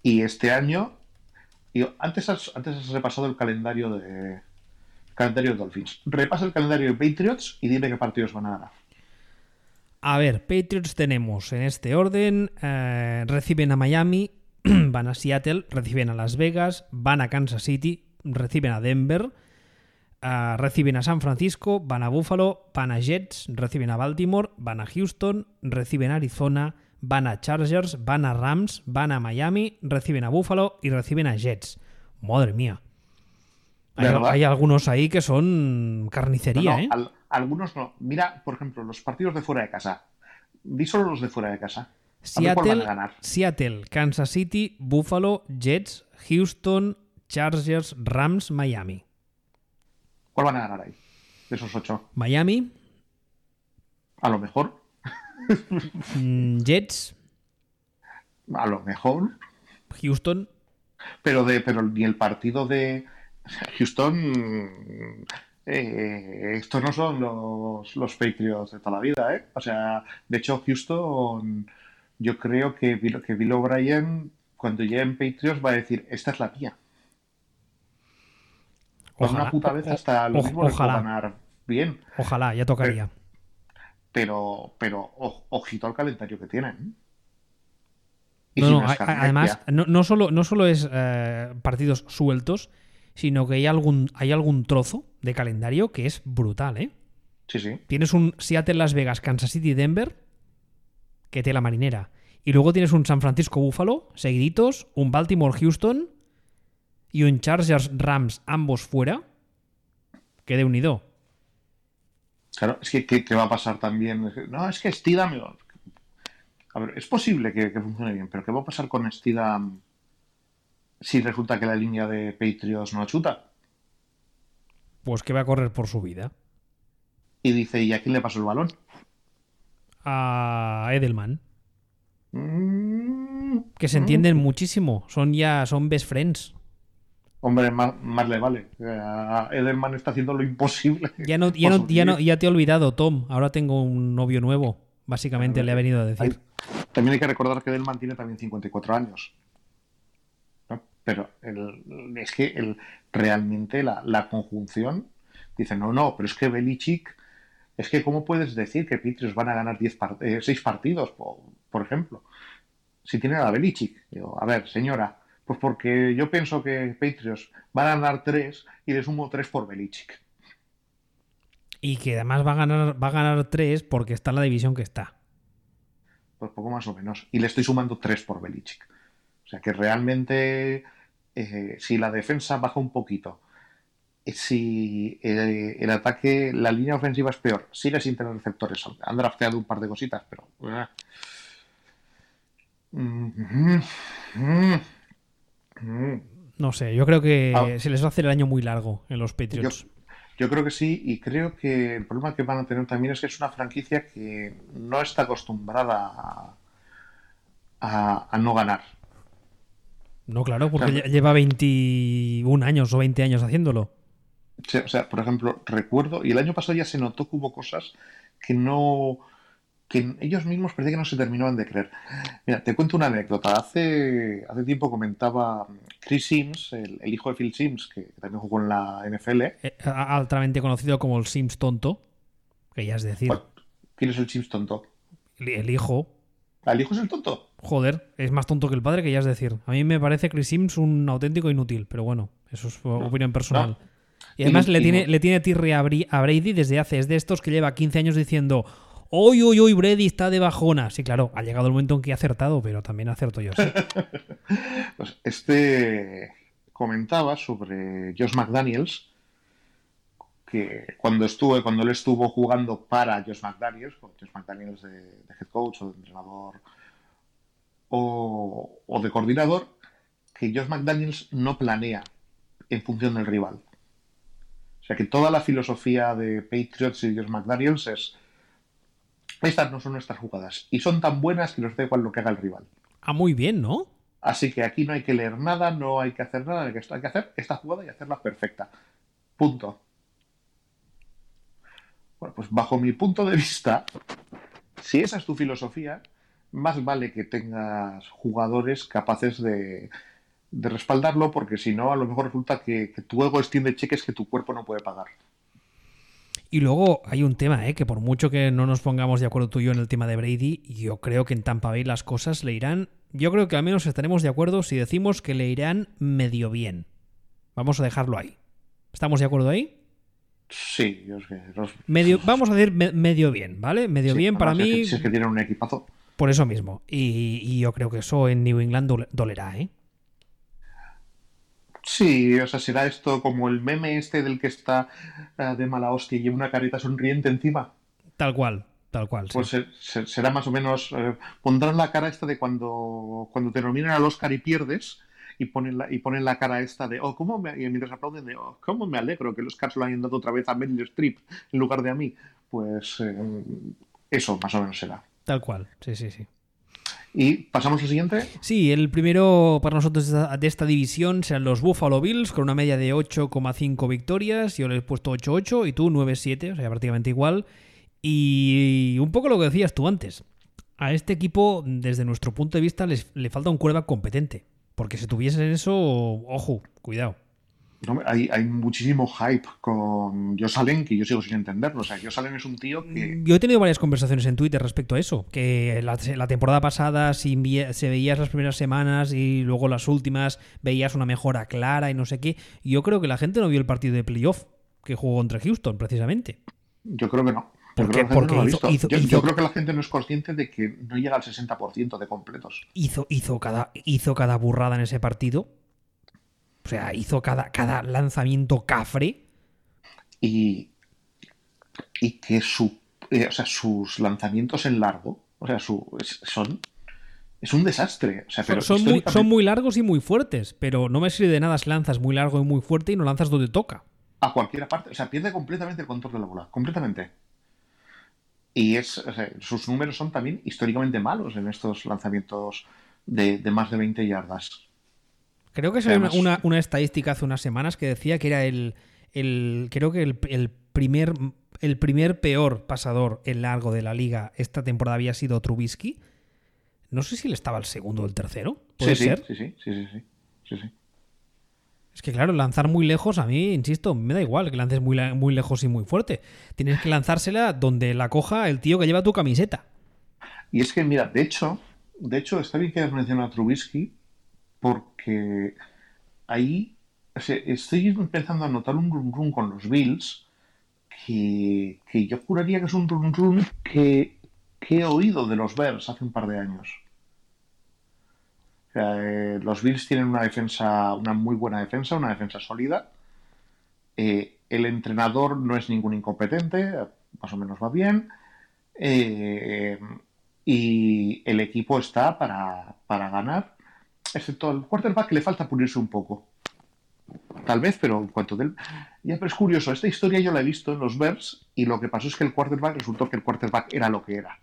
y este año... y antes, has, antes has repasado el calendario de... Calendario de Dolphins. Repasa el calendario de Patriots y dime qué partidos van a ganar. A ver, Patriots tenemos en este orden, eh, reciben a Miami, van a Seattle, reciben a Las Vegas, van a Kansas City, reciben a Denver, eh, reciben a San Francisco, van a Buffalo, van a Jets, reciben a Baltimore, van a Houston, reciben a Arizona, van a Chargers, van a Rams, van a Miami, reciben a Buffalo y reciben a Jets. Madre mía. Hay, algunos ahí que son carnicería, No, no, ¿eh? al- algunos no. Mira, por ejemplo, los partidos de fuera de casa. Di solo los de fuera de casa. Seattle, a ganar. Seattle, Kansas City, Buffalo, Jets, Houston, Chargers, Rams, Miami. ¿Cuál van a ganar ahí? De esos ocho. Miami, A lo mejor. mm, Jets, A lo mejor. Houston. Pero de, pero ni el partido de Houston. Eh, estos no son los, los Patriots de toda la vida, ¿eh? O sea, de hecho, Houston. Yo creo que Bill, que Bill O'Brien, cuando llegue en Patriots, va a decir: Esta es la tía. Ojalá, una puta vez hasta lo mismo ojalá. ganar bien. Ojalá, ya tocaría. Pero, pero o- ojito al calendario que tienen. Y No, además, no, no solo, no solo es eh, partidos sueltos, sino que hay algún, hay algún trozo de calendario que es brutal, ¿eh? Sí, sí. Tienes un Seattle, Las Vegas, Kansas City, Denver, que te la marinera. Y luego tienes un San Francisco, Buffalo, seguiditos, un Baltimore, Houston y un Chargers, Rams, ambos fuera. Que de unido. Claro, es que ¿qué, qué va a pasar también? No, es que Stidham... A ver, es posible que, que funcione bien, pero ¿qué va a pasar con Stidham si resulta que la línea de Patriots no chuta? Pues que va a correr por su vida. Y dice, ¿y a quién le pasó el balón? A Edelman. Mm, Que se entienden muchísimo. Son ya, son best friends. Hombre, más, más le vale. Edelman está haciendo lo imposible. Ya no, ya, no, ya, no- ya te he olvidado, Tom. Ahora tengo un novio nuevo. Básicamente le ha venido a decir. También hay que recordar que Edelman tiene también 54 años. Pero el- es que el, realmente la, la conjunción dice, no, no, pero es que Belichick, es que ¿cómo puedes decir que Patriots van a ganar 10 par- eh, 6 partidos, por, por ejemplo? Si tienen a Belichick. Digo, a ver, señora, pues porque yo pienso que Patriots van a ganar 3 y le sumo 3 por Belichick. Y que además va a ganar, va a ganar tres porque está en la división que está. Pues poco más o menos. Y le estoy sumando 3 por Belichick. O sea que realmente, eh, si la defensa baja un poquito si eh, el ataque, la línea ofensiva es peor, sigue sin tener receptores. Han drafteado un par de cositas, pero. No sé, yo creo que ah. se les va a hacer el año muy largo en los Patriots. Yo, creo que sí, y creo que el problema que van a tener también es que es una franquicia que no está acostumbrada a, no ganar. No, claro, porque lleva 21 años o 20 años haciéndolo. O sea, por ejemplo, recuerdo, y el año pasado ya se notó que hubo cosas que no, que ellos mismos parecía que no se terminaban de creer. Mira, te cuento una anécdota. Hace, hace tiempo comentaba Chris Sims, el, hijo de Phil Sims, que, también jugó en la NFL. Eh, altamente conocido como el Sims tonto, que ya es decir. ¿Quién es el Sims tonto? El, hijo. ¿El hijo es el tonto? Joder, es más tonto que el padre, que ya es decir. A mí me parece Chris Sims un auténtico inútil, pero bueno, eso es opinión personal. Y además le, tiene, le tiene tirre a Brady desde hace, es de estos que lleva 15 años diciendo Hoy, hoy, hoy, Brady está de bajona. Sí, claro, ha llegado el momento en que ha acertado, pero también acerto yo. pues este comentaba sobre Josh McDaniels, que cuando estuve, cuando él estuvo jugando para Josh McDaniels, Josh McDaniels de, head coach o de entrenador o, o de coordinador, que Josh McDaniels no planea en función del rival. O sea que toda la filosofía de Patriots y Josh McDaniels es estas no son nuestras jugadas. Y son tan buenas que nos da igual lo que haga el rival. Ah, muy bien, ¿no? Así que aquí no hay que leer nada, no hay que hacer nada, hay que hacer esta jugada y hacerla perfecta. Punto. Bueno, pues bajo mi punto de vista, si esa es tu filosofía, más vale que tengas jugadores capaces de, respaldarlo, porque si no, a lo mejor resulta que, que tu ego extiende cheques que tu cuerpo no puede pagar. Y luego hay un tema, ¿eh? que por mucho que no nos pongamos de acuerdo tú y yo en el tema de Brady, yo creo que en Tampa Bay las cosas le irán. Yo creo que al menos estaremos de acuerdo si decimos que le irán medio bien. Vamos a dejarlo ahí. ¿Estamos de acuerdo ahí? Sí, yo que medio, vamos a decir medio bien, ¿vale? Medio bien para mí. Si es que tienen un equipazo. Por eso mismo. Y, y, yo creo que eso en New England dolerá, ¿eh? Sí, o sea, será esto como el meme este del que está eh, de mala hostia y lleva una carita sonriente encima. Tal cual, tal cual. Pues será más o menos. Eh, pondrán la cara esta de cuando, cuando te nominan al Oscar y pierdes y ponen la, y ponen la cara esta de, oh, ¿cómo me, y mientras aplauden de, oh, ¿cómo me alegro que los se lo hayan dado otra vez a Meryl Streep en lugar de a mí? Pues eh, eso más o menos será. Tal cual, sí, sí, sí. ¿Y pasamos al siguiente? Sí, el primero para nosotros de esta, división serán los Buffalo Bills con una media de 8,5 victorias. Yo le he puesto 8-8 y tú 9-7, o sea, prácticamente igual. Y un poco lo que decías tú antes. A este equipo, desde nuestro punto de vista, les, le falta un cuerda competente. Porque si tuviesen eso, ojo, cuidado hay, hay, muchísimo hype con Josh Allen que yo sigo sin entenderlo. O sea, Josh Allen es un tío que. Yo he tenido varias conversaciones en Twitter respecto a eso. Que la, temporada pasada, si se veías las primeras semanas y luego las últimas, veías una mejora clara y no sé qué. Yo creo que la gente no vio el partido de playoff que jugó contra Houston, precisamente. Yo creo que no. Porque, porque yo, creo que la gente no es consciente de que no llega al 60% de completos. Hizo, hizo, cada, hizo cada burrada en ese partido o sea, hizo cada, cada lanzamiento cafre. Y, y que su, eh, o sea, sus lanzamientos en largo, o sea, su, son es un desastre. O sea, pero son, muy, son, muy, largos y muy fuertes, pero no me sirve de nada si lanzas muy largo y muy fuerte y no lanzas donde toca. A cualquier parte. O sea, pierde completamente el control de la bola. Completamente. Y es, sus números son también históricamente malos en estos lanzamientos de, de más de 20 yardas. Creo que salió una, una, estadística hace unas semanas que decía que era el, el creo que el, el, primer el primer peor pasador en largo de la liga esta temporada había sido Trubisky. No sé si él estaba el segundo o el tercero. ¿Puede sí, ser? Sí, sí, sí, sí, sí, sí. Es que claro, lanzar muy lejos, a mí, insisto, me da igual que lances muy, lejos y muy fuerte. Tienes que lanzársela donde la coja el tío que lleva tu camiseta. Y es que, mira, de hecho, de hecho, está bien que hayas mencionado a Trubisky, porque ahí estoy empezando a notar un run run con los Bills que, yo juraría que es un run run que, he oído de los Bears hace un par de años. Eh, los Bills tienen una defensa, una muy buena defensa, una defensa sólida, Eh, el entrenador no es ningún incompetente, más o menos va bien. Eh, y el equipo está para, para ganar, excepto el quarterback le falta pulirse un poco. Tal vez, pero en cuanto del. Ya, es curioso, esta historia yo la he visto en los Bears y lo que pasó es que el quarterback resultó que el quarterback era lo que era.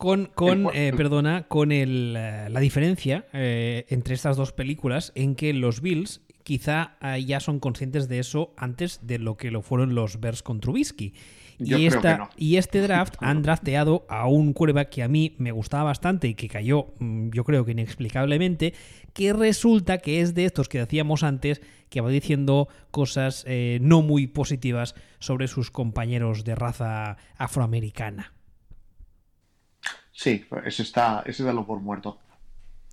Con, con eh, perdona, con el, eh, la diferencia eh, entre estas dos películas en que los Bills quizá eh, ya son conscientes de eso antes de lo que lo fueron los Bears con Trubisky. Yo y, esta, no. y este draft han drafteado a un quarterback que a mí me gustaba bastante y que cayó, mm, yo creo que inexplicablemente, que resulta que es de estos que decíamos antes, que va diciendo cosas eh, no muy positivas sobre sus compañeros de raza afroamericana. Sí, ese está, ese dalo por muerto.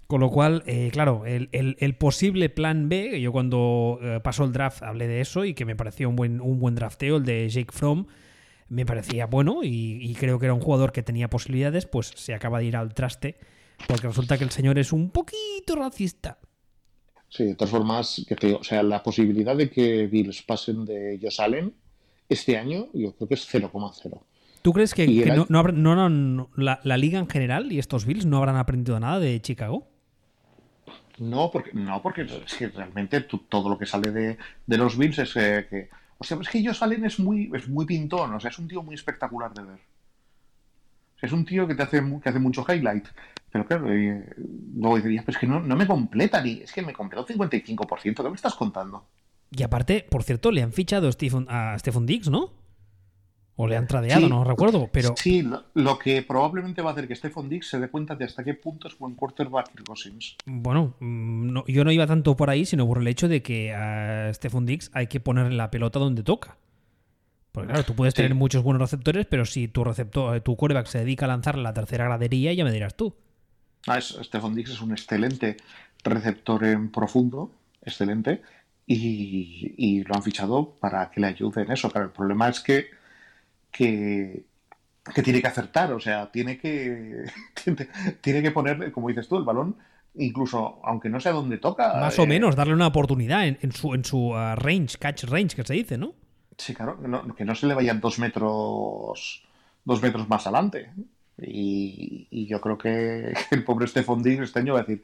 Con lo cual, eh, claro, el, el- el posible plan B, que yo cuando eh, pasó el draft hablé de eso y que me pareció un buen, un buen drafteo, el de Jake Fromm, me parecía bueno y, y creo que era un jugador que tenía posibilidades, pues se acaba de ir al traste, porque resulta que el señor es un poquito racista. Sí, de todas formas, que te digo, o sea, la posibilidad de que Bills pasen de Josh Allen este año, yo creo que es 0,0. ¿Tú crees que, no, la, la liga en general y estos Bills no habrán aprendido nada de Chicago? No, porque, no, porque es que realmente tú- todo lo que sale de, de los Bills es eh, que. O sea, es que Josh Allen es muy, es muy pintón, o sea, es un tío muy espectacular de ver. O sea, es un tío que te hace, que hace mucho highlight. Pero claro, eh, luego diría, pero es que no, no me completa ni. Es que me completó 55%. ¿Qué me estás contando? Y aparte, por cierto, le han fichado a Stephen, a Stephen Diggs, ¿no? O le han tradeado, Sí. no recuerdo, pero... Sí, lo, lo que probablemente va a hacer que Stephon Diggs se dé cuenta de hasta qué punto es buen quarterback Kirk Cousins. Bueno, mm, no- yo no iba tanto por ahí, sino por el hecho de que a Stephon Diggs hay que ponerle la pelota donde toca. Porque claro, tú puedes Sí. tener muchos buenos receptores, pero si tu receptor, eh, tu quarterback se dedica a lanzar la tercera gradería, ya me dirás tú. Ah, es- Stephon Diggs es un excelente receptor en profundo, excelente, y, y lo han fichado para que le ayude en eso. Pero el problema es que, que, que tiene que acertar, o sea, tiene que, tiene, que poner, como dices tú, el balón, incluso aunque no sea donde toca. Más eh, o menos, darle una oportunidad en, en su, en su ah, range, catch range, que se dice, ¿no? Sí, claro, que no, que no se le vayan dos metros, dos metros más adelante. Y, y yo creo que el pobre Stephon Diggs este año va a decir,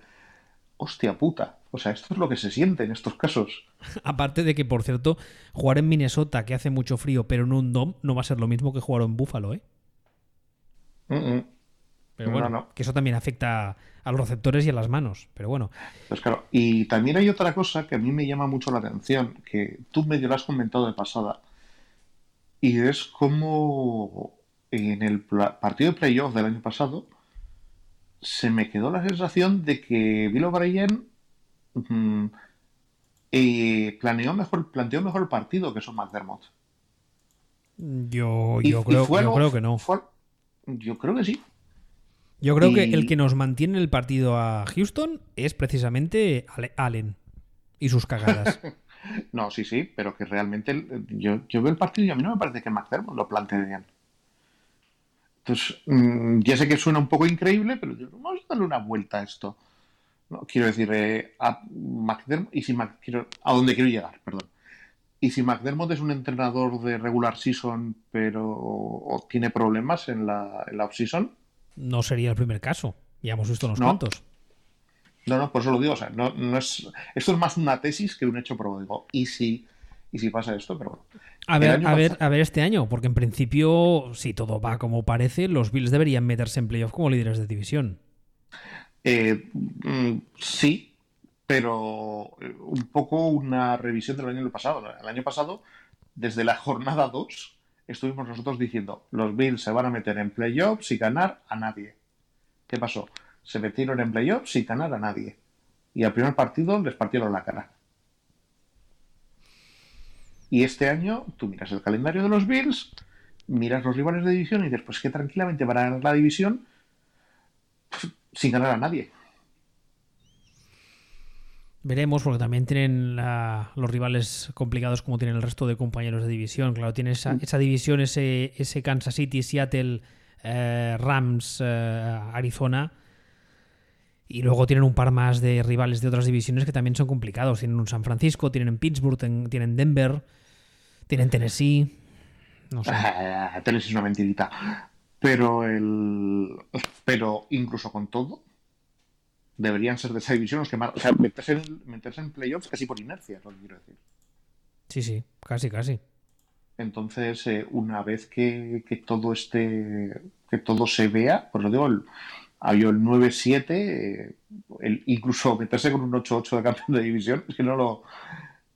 hostia puta, o sea, esto es lo que se siente en estos casos. Aparte de que, por cierto, jugar en Minnesota, que hace mucho frío, pero en un dom, no va a ser lo mismo que jugar en Buffalo, ¿eh? Mm, mm. Pero No, bueno, no. que eso también afecta a los receptores y a las manos. Pero bueno, Pues claro, y también hay otra cosa que a mí me llama mucho la atención, que tú medio lo has comentado de pasada, y es como en el partido de playoff del año pasado se me quedó la sensación de que Bill O'Brien mm, eh, planeó mejor, planteó mejor el partido que son McDermott. yo, yo, y creo, fue yo creo que no. fue- yo creo que sí. Yo creo que el que nos mantiene el partido a Houston es precisamente Allen y sus cagadas. No, sí, sí, pero que realmente el- yo, yo veo el partido y a mí no me parece que McDermott lo plantee bien. Entonces, mm, ya sé que suena un poco increíble, pero digo, vamos a darle una vuelta a esto. No, quiero decir, eh, a McDermott, y si Mac- quiero, a dónde quiero llegar, perdón. Y si McDermott es un entrenador de regular season, pero o tiene problemas en la, en la off-season, no sería el primer caso. Ya hemos visto unos No. cuantos. No, no, por eso lo digo. O sea, no, no es, esto es más una tesis que un hecho probado. ¿y si, y si pasa esto? Pero bueno. A ver, a ver, a ver este año, porque en principio, si todo va como parece, los Bills deberían meterse en playoff como líderes de división. Eh, mm, sí, pero eh, un poco una revisión del año pasado. El año pasado, desde la jornada 2, estuvimos nosotros diciendo, los Bills se van a meter en playoffs y ganar a nadie. ¿Qué pasó? Se metieron en playoffs sin ganar a nadie. Y al primer partido les partieron la cara. Y este año, tú miras el calendario de los Bills, miras los rivales de división y dices, pues que tranquilamente van a ganar la división sin ganar a nadie. Veremos, porque también tienen la- los rivales complicados como tienen el resto de compañeros de división. Claro, tiene esa, esa división, ese, ese Kansas City, Seattle, eh, Rams, eh, Arizona. Y luego tienen un par más de rivales de otras divisiones que también son complicados. Tienen un San Francisco, tienen en Pittsburgh, tienen Denver. Tienen Tennessee. No sé. Ah, Tennessee es una mentirita. Pero el. Pero incluso con todo, deberían ser de esa división los que más. O sea, meterse en, meterse en playoffs casi por inercia, es lo que quiero decir. Sí, sí, casi, casi. Entonces, eh, una vez que, que todo este. que todo se vea, pues lo digo, el, había el 9-7, eh, incluso meterse con un 8-8 de campeón de división, es que no lo,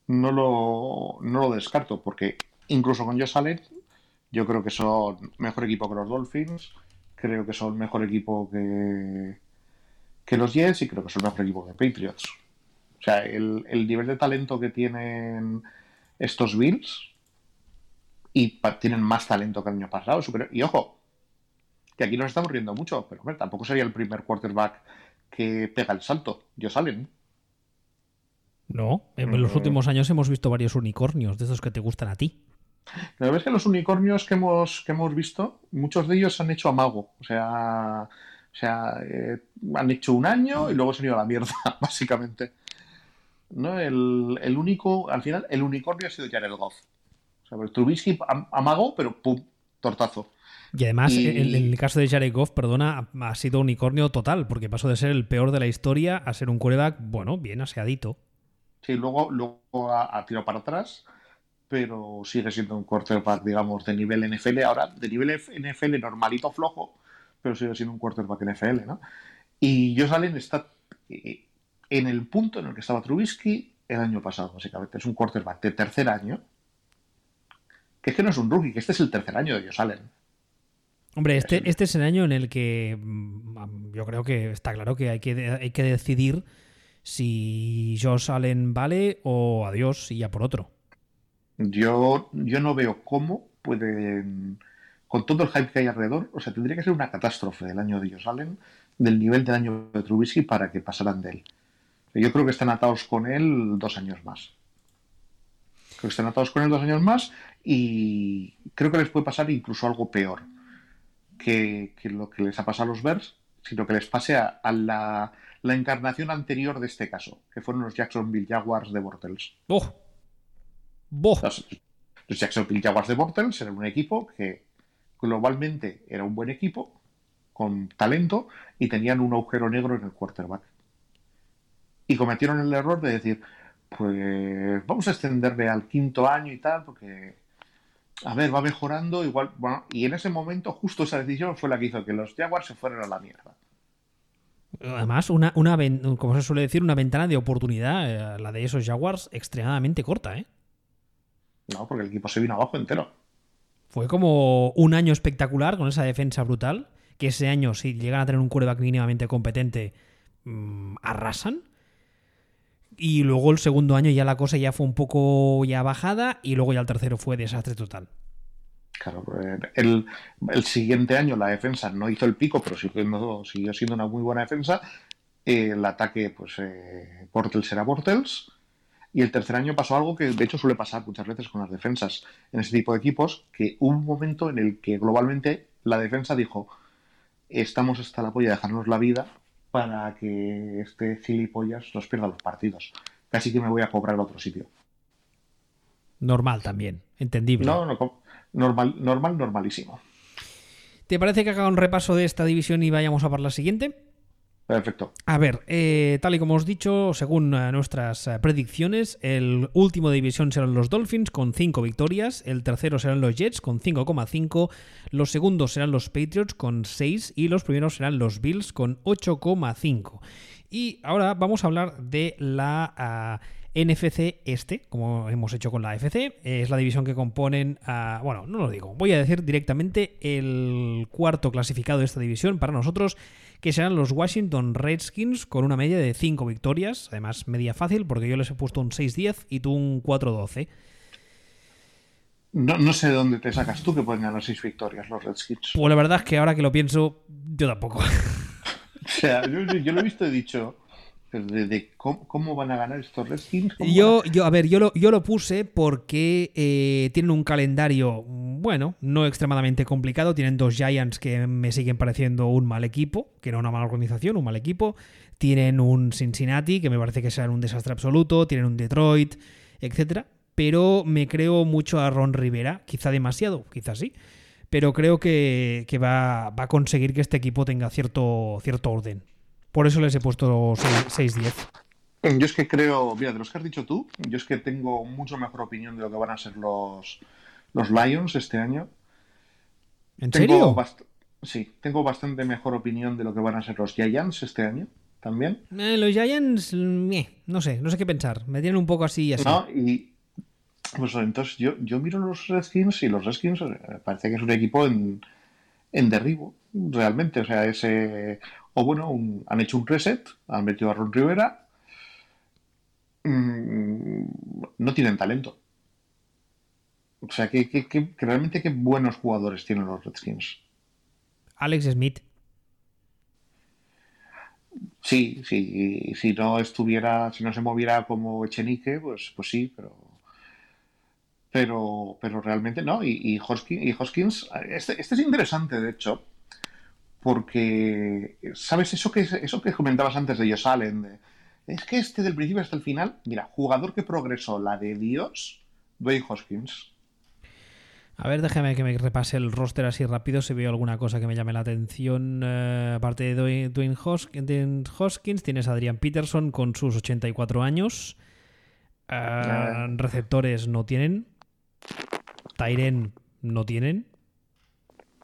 no lo, no lo descarto, porque incluso con Josh Allen, yo creo que son mejor equipo que los Dolphins, creo que son mejor equipo que, que los Jets y creo que son mejor equipo que Patriots. O sea, el, el nivel de talento que tienen estos Bills y tienen más talento que el año pasado. superior- Y ojo, que aquí nos estamos riendo mucho, pero hombre, tampoco sería el primer quarterback que pega el salto. Josh Allen. No, en los Eh. últimos años hemos visto varios unicornios de esos que te gustan a ti. Pero ves que los unicornios que hemos, que hemos visto, muchos de ellos han hecho amago. O sea, o sea eh, han hecho un año y luego se han ido a la mierda, básicamente. ¿No? El, el único, al final, el unicornio ha sido Jared Goff. O sea, Trubisky am- amagó, pero pum, tortazo. Y además, Y- en en el caso de Jared Goff, perdona, ha sido unicornio total, porque pasó de ser el peor de la historia a ser un quarterback, bueno, bien aseadito. Sí, luego, luego ha, ha tirado para atrás, pero sigue siendo un quarterback, digamos, de nivel NFL. Ahora, de nivel NFL normalito flojo, pero sigue siendo un quarterback NFL, ¿no? Y Josh Allen está eh, en el punto en el que estaba Trubisky el año pasado, básicamente. Es un quarterback de tercer año, que es que no es un rookie, que este es el tercer año de Josh Allen. Hombre, este, este es el año en el que mm, yo creo que está claro que hay que, hay que decidir si Josh Allen vale o adiós y ya por otro. Yo, yo no veo cómo pueden, con todo el hype que hay alrededor, o sea, tendría que ser una catástrofe el año de Josh Allen, del nivel del año de Trubisky para que pasaran de él. Yo creo que están atados con él dos años más. Creo que están atados con él dos años más y creo que les puede pasar incluso algo peor que, que lo que les ha pasado a los Bears, sino que les pase a, a la, la encarnación anterior de este caso, que fueron los Jacksonville Jaguars de Bortles. ¡Oh! ¡Boh! Los, los Jacksonville Jaguars de Bortles eran un equipo que globalmente era un buen equipo, con talento, y tenían un agujero negro en el quarterback. Y cometieron el error de decir, pues vamos a extenderle al quinto año y tal, porque, a ver, va mejorando, igual, bueno, y en ese momento justo esa decisión fue la que hizo que los Jaguars se fueran a la mierda. Además, una, una como se suele decir, una ventana de oportunidad, eh, la de esos Jaguars, extremadamente corta, ¿eh? No, porque el equipo se vino abajo entero. Fue como un año espectacular con esa defensa brutal, que ese año, si llegan a tener un quarterback mínimamente competente, mm, arrasan. Y luego el segundo año ya la cosa ya fue un poco ya bajada y luego ya el tercero fue desastre total. Claro, el, el siguiente año la defensa no hizo el pico, pero siguió, siguió siendo una muy buena defensa. Eh, el ataque, pues, eh, Bortles era Bortles. Y el tercer año pasó algo que de hecho suele pasar muchas veces con las defensas en ese tipo de equipos, que hubo un momento en el que globalmente la defensa dijo, estamos hasta la polla de dejarnos la vida para que este gilipollas nos pierda los partidos. Casi que me voy a cobrar a otro sitio. Normal también, entendible. No, no, normal, normal, normalísimo. ¿Te parece que haga un repaso de esta división y vayamos a por la siguiente? Perfecto. A ver, eh, tal y como os he dicho, según eh, nuestras eh, predicciones, el último de división serán los Dolphins con 5 victorias, el tercero serán los Jets con 5,5, los segundos serán los Patriots con 6 y los primeros serán los Bills con 8,5. Y ahora vamos a hablar de la ah, NFC este, como hemos hecho con la AFC. Es la división que componen, bueno, no lo digo, voy a decir directamente el cuarto clasificado de esta división para nosotros que serán los Washington Redskins con una media de 5 victorias, además media fácil porque yo les he puesto un 6-10 y tú un 4-12. No, no sé de dónde te sacas tú que pueden ganar seis victorias los Redskins. Pues la verdad es que ahora que lo pienso, yo tampoco. O sea, yo, yo lo he visto y he dicho, cómo, cómo van a ganar estos Redskins? ¿Cómo Yo, a ver, yo lo, yo lo puse porque eh, tienen un calendario, bueno, no extremadamente complicado. Tienen dos Giants que me siguen pareciendo un mal equipo, que no una mala organización, un mal equipo. Tienen un Cincinnati que me parece que será un desastre absoluto. Tienen un Detroit, etcétera. pero me creo mucho a Ron Rivera, quizá demasiado, quizás sí, pero creo que, va, a conseguir que este equipo tenga cierto, cierto orden. Por eso les he puesto 6-10. Yo es que creo, mira, de los que has dicho tú, yo es que tengo mucho mejor opinión de lo que van a ser los, los Lions este año. ¿En serio? Sí, tengo bastante mejor opinión de lo que van a ser los Giants este año también. Eh, los Giants, no sé, no sé qué pensar. Me tienen un poco así así. No, y pues entonces yo, yo miro los Redskins y los Redskins eh, parece que es un equipo en, en derribo, realmente. O sea, ese. O bueno, han hecho un reset, han metido a Ron Rivera. Mm, no tienen talento. O sea, que, que realmente qué buenos jugadores tienen los Redskins. Alex Smith. Sí, sí, si no estuviera, si no se moviera como Echenique, pues, pues sí, pero pero, pero realmente no. Y, y, Hoskins, este, este, es interesante, de hecho, porque, ¿sabes? Eso que, eso que comentabas antes de Josh Allen, es que este del principio hasta el final, mira, jugador que progresó la de Dios, Dwayne Hoskins. A ver, déjame que me repase el roster así rápido si veo alguna cosa que me llame la atención. Eh, aparte de Dwayne Hoskins, tienes a Adrian Peterson con sus 84 años. Eh, receptores no tienen. Tyren no tienen.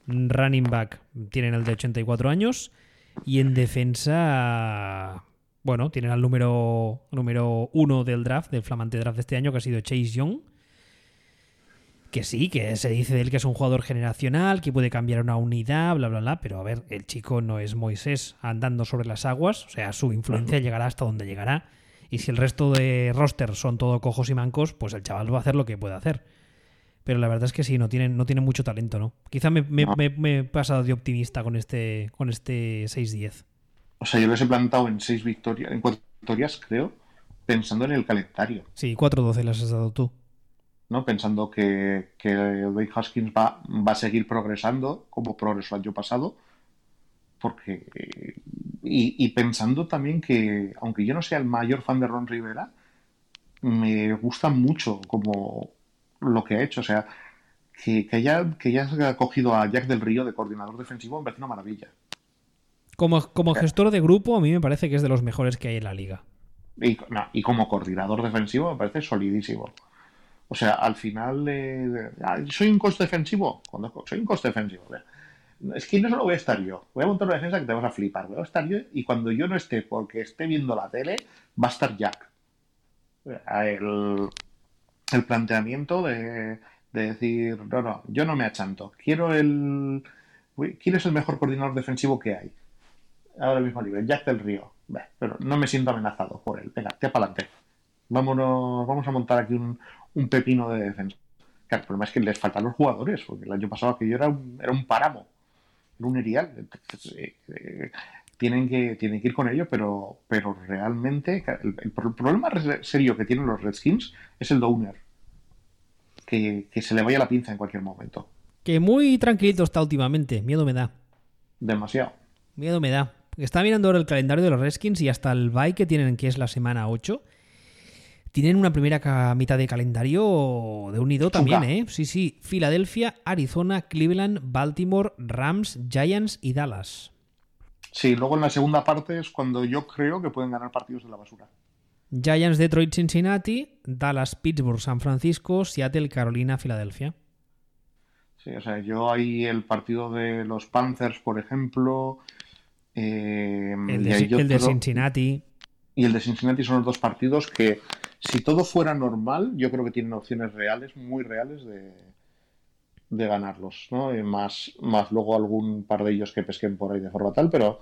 Running back tienen el de 84 años. Y en defensa, bueno, tienen al número, número uno del draft, del flamante draft de este año, que ha sido Chase Young que sí, que se dice de él que es un jugador generacional, que puede cambiar una unidad, bla, bla, bla, pero a ver, el chico no es Moisés andando sobre las aguas, o sea, su influencia llegará hasta donde llegará, y si el resto de roster son todo cojos y mancos, pues el chaval va a hacer lo que puede hacer. Pero la verdad es que sí, no tiene, no tiene mucho talento, ¿no? Quizá me, he pasado de optimista con este, con este 6-10. O sea, yo les he plantado en 6 victorias, en 4 victorias, creo, pensando en el calendario. Sí, 4-12 las has dado tú. ¿no? pensando que, que Dwayne Haskins va, va a seguir progresando como progresó el año pasado. Porque, y, pensando también que, aunque yo no sea el mayor fan de Ron Rivera, me gusta mucho como lo que ha hecho. O sea, que, que, haya, que haya cogido a Jack del Río de coordinador defensivo me parece una maravilla. Como, como gestor de grupo, a mí me parece que es de los mejores que hay en la liga. Y, y como coordinador defensivo me parece solidísimo. O sea, al final, eh, ¿soy un coste defensivo? Cuando soy un coste defensivo. Es que no solo voy a estar yo. Voy a montar una defensa que te vas a flipar. Voy a estar yo y cuando yo no esté porque esté viendo la tele, va a estar Jack. El, planteamiento de, decir, no, no, yo no me achanto. Quiero el... ¿Quién es el mejor coordinador defensivo que hay? Ahora mismo libre, Jack del Río. Pero no me siento amenazado por él. Venga, te para adelante. Vámonos, vamos a montar aquí un, un pepino de defensa. el problema es que les faltan los jugadores, porque el año pasado aquello era un, era un páramo, era. Eh, eh, tienen, que, tienen que ir con ello, pero, pero realmente el, problema serio que tienen los Redskins es el Downer. Que, que se le vaya la pinza en cualquier momento. Que muy tranquilito está últimamente, miedo me da. Demasiado. Miedo me da. Está mirando ahora el calendario de los Redskins y hasta el bye que tienen, que es la semana 8, tienen una primera mitad de calendario de unido también, ¿eh? Sí, sí. Filadelfia, Arizona, Cleveland, Baltimore, Rams, Giants y Dallas. Sí, luego en la segunda parte es cuando yo creo que pueden ganar partidos de la basura. Giants, Detroit, Cincinnati, Dallas, Pittsburgh, San Francisco, Seattle, Carolina, Filadelfia. Sí, o sea, yo ahí el partido de los Panthers, por ejemplo. Eh, el, de, Cincinnati. Y el de Cincinnati son los dos partidos que si todo fuera normal, yo creo que tienen opciones reales, muy reales de, de ganarlos, ¿no? más, más luego algún par de ellos que pesquen por ahí de forma tal, pero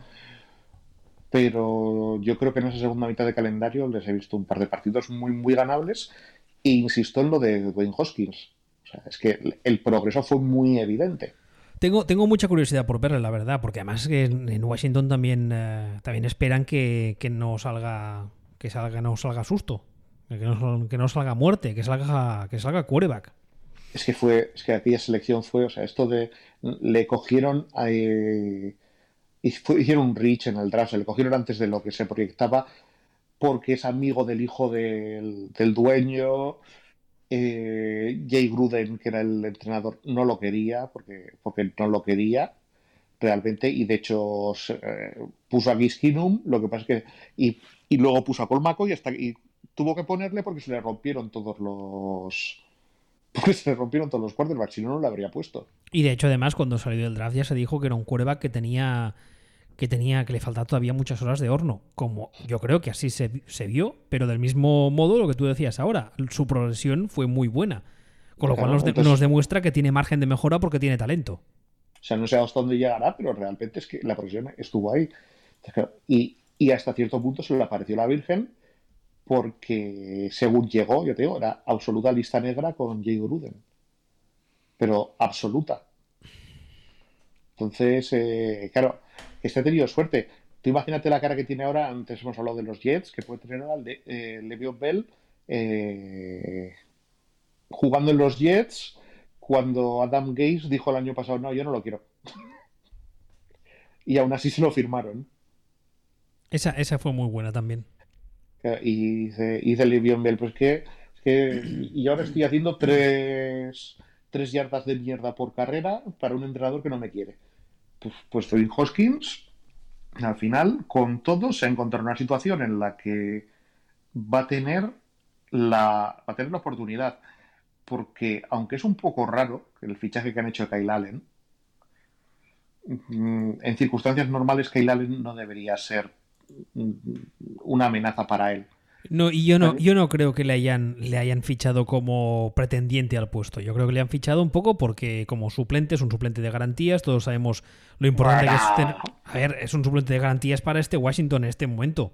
pero yo creo que en esa segunda mitad de calendario les he visto un par de partidos muy, muy ganables e insisto en lo de Dwayne Hoskins. O sea, es que el progreso fue muy evidente. Tengo, tengo mucha curiosidad por verle, la verdad, porque además en Washington también, eh, también esperan que, que, no salga que salga no salga susto. Que no, salga muerte, que salga, que salga quarterback. Es que fue, es que aquella selección fue, o sea, esto de le cogieron y hicieron un reach en el draft, se le cogieron antes de lo que se proyectaba porque es amigo del hijo del, dueño Eh, Jay Gruden, que era el entrenador, no lo quería porque, porque no lo quería realmente y de hecho eh, puso a Giskinum, lo que pasa es que y, y luego puso a Colmaco y hasta y tuvo que ponerle porque se le rompieron todos los porque se le rompieron todos los quarterbacks, si no, no lo habría puesto. Y de hecho, además, cuando salió del draft ya se dijo que era un quarterback que tenía que tenía que le faltaba todavía muchas horas de horno, como yo creo que así se, se vio, pero del mismo modo lo que tú decías ahora, su progresión fue muy buena, con lo Claro, cual nos, de- entonces- nos demuestra que tiene margen de mejora porque tiene talento. O sea, no sé hasta dónde llegará, pero realmente es que la progresión estuvo ahí. Y, y hasta cierto punto se le apareció la Virgen porque según llegó, yo te digo, era absoluta lista negra con Jay Gruden. Pero absoluta. Entonces, eh, claro, este ha tenido suerte. Tú imagínate la cara que tiene ahora, antes hemos hablado de los Jets, que puede tener ahora de, eh, Le'Veon Bell eh, jugando en los Jets cuando Adam Gates dijo el año pasado, no, yo no lo quiero. y aún así se lo firmaron. Esa, esa fue muy buena también. Y dice, dice Le'Veon Bell, pues que, es que y ahora estoy haciendo tres, tres yardas de mierda por carrera para un entrenador que no me quiere. Pues, pues Dwayne Hoskins, al final, con todo, se ha encontrado en una situación en la que va a tener la, va a tener la oportunidad. Porque, aunque es un poco raro el fichaje que han hecho de Kyle Allen, mm, en circunstancias normales Kyle Allen no debería ser una amenaza para él. No, y yo no, yo no creo que le hayan, le hayan fichado como pretendiente al puesto. Yo creo que le han fichado un poco porque como suplente es un suplente de garantías. Todos sabemos lo importante que es tener. A ver, es un suplente de garantías para este Washington en este momento.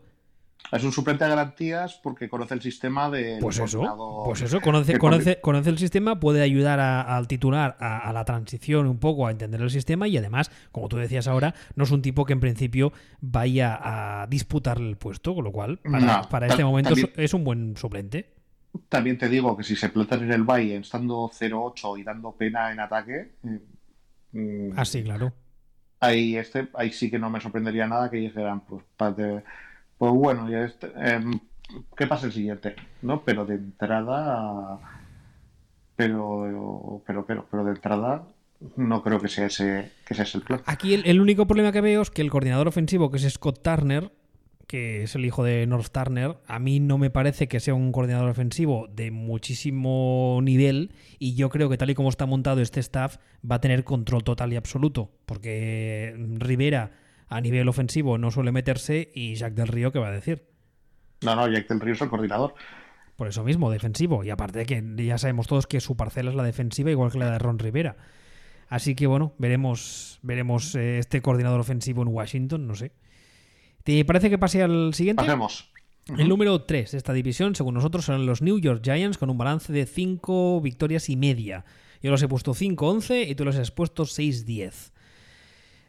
Es un suplente de garantías porque conoce el sistema de Pues eso, pues eso, conoce, conoce, conoce el sistema, puede ayudar a- al titular a, a la transición un poco, a entender el sistema y además, como tú decías ahora, no es un tipo que en principio vaya a disputarle el puesto, con lo cual, para, No, para este momento también- es un buen suplente. También te digo que si se plantan en el Valle estando 0-8 y dando pena en ataque, eh, mm, Ah, sí, claro. ahí, este, ahí sí que no me sorprendería nada que dijeran, pues, pa- de- pues bueno, ya este, ¿qué pasa el siguiente? ¿No? Pero de entrada, pero, pero, pero, pero de entrada no creo que sea ese, que sea ese el plan. Aquí el único problema que veo es que el coordinador ofensivo, que es Scott Turner, que es el hijo de North Turner, a mí no me parece que sea un coordinador ofensivo de muchísimo nivel y yo creo que tal y como está montado este staff va a tener control total y absoluto, porque Rivera a nivel ofensivo no suele meterse y Jack del Río, ¿qué va a decir? No, no, Jack del Río es el coordinador. Por eso mismo, defensivo. Y aparte de que ya sabemos todos que su parcela es la defensiva, igual que la de Ron Rivera. Así que bueno, veremos, veremos eh, este coordinador ofensivo en Washington, no sé. ¿Te parece que pase al siguiente? Pasemos. El número 3 de esta división, según nosotros, son los New York Giants con un balance de 5 victorias y media. Yo los he puesto 5-11 y tú los has puesto 6-10.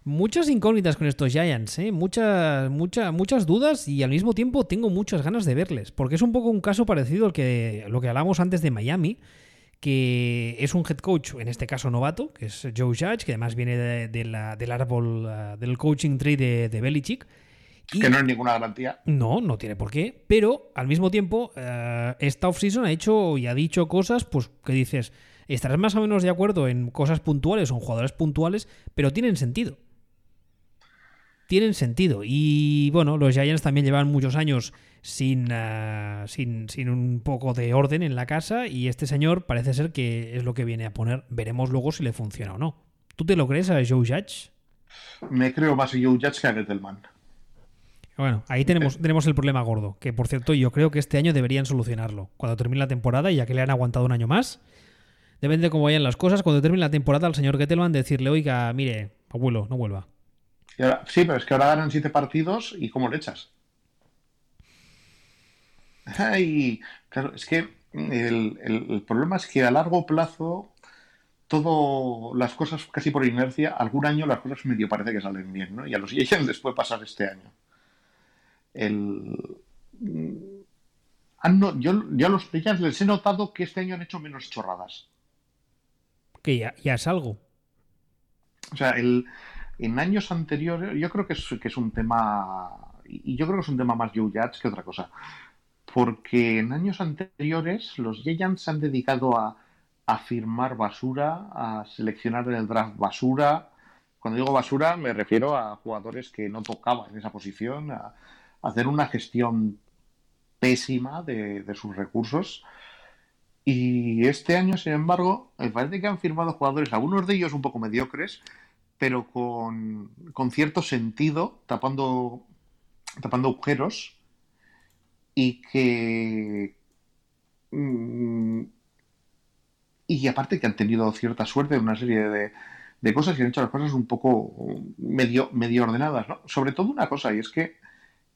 Muchas incógnitas con estos Giants, ¿eh? muchas, muchas, muchas dudas y al mismo tiempo tengo muchas ganas de verles, porque es un poco un caso parecido al que lo que hablamos antes de Miami, que es un head coach, en este caso novato, que es Joe Judge, que además viene de- de la- del árbol, ah, del coaching tree de, de Belichick. Y- Que no es ninguna garantía. no, no tiene por qué. Pero al mismo tiempo, eh, esta offseason ha hecho y ha dicho cosas, pues que dices, estarás más o menos de acuerdo en cosas puntuales o en jugadores puntuales, pero tienen sentido. Tienen sentido. Y bueno, los Giants también llevan muchos años sin, eh, sin, sin un poco de orden en la casa y este señor parece ser que es lo que viene a poner. Veremos luego si le funciona o no. ¿Tú te lo crees a Joe Judge? Me creo más en Joe Judge que a Gettelman. Bueno, ahí tenemos, tenemos el problema gordo, que por cierto yo creo que este año deberían solucionarlo. Cuando termine la temporada, ya que le han aguantado un año más, depende de cómo vayan las cosas, cuando termine la temporada al señor Gettelman decirle, oiga, mire, abuelo, no vuelva. Ahora- sí, pero es que ahora ganan siete partidos y ¿cómo le echas? Ay, claro, es que el, el- el problema es que a largo plazo todo las cosas casi por inercia, algún año las cosas medio parece que salen bien, ¿no? Y a los Giants les puede pasar este año. El, han no- yo, yo a los Giants les he notado que este año han hecho menos chorradas. Que ya, ya es algo. O sea, el, en años anteriores, yo creo que es, un tema, y yo creo que es un tema más Joe que otra cosa. porque en años anteriores los Giants se han dedicado a, a firmar basura, a seleccionar en el draft basura. Cuando digo basura me refiero a jugadores que no tocaban en esa posición, a, hacer una gestión pésima de, de, sus recursos. Y este año, sin embargo, me parece que han firmado jugadores, algunos de ellos un poco mediocres, pero con, con cierto sentido, tapando, tapando agujeros y que... Mm, y aparte que han tenido cierta suerte en una serie de, de, cosas y han hecho las cosas un poco medio, medio ordenadas, ¿no? Sobre todo una cosa, y es que,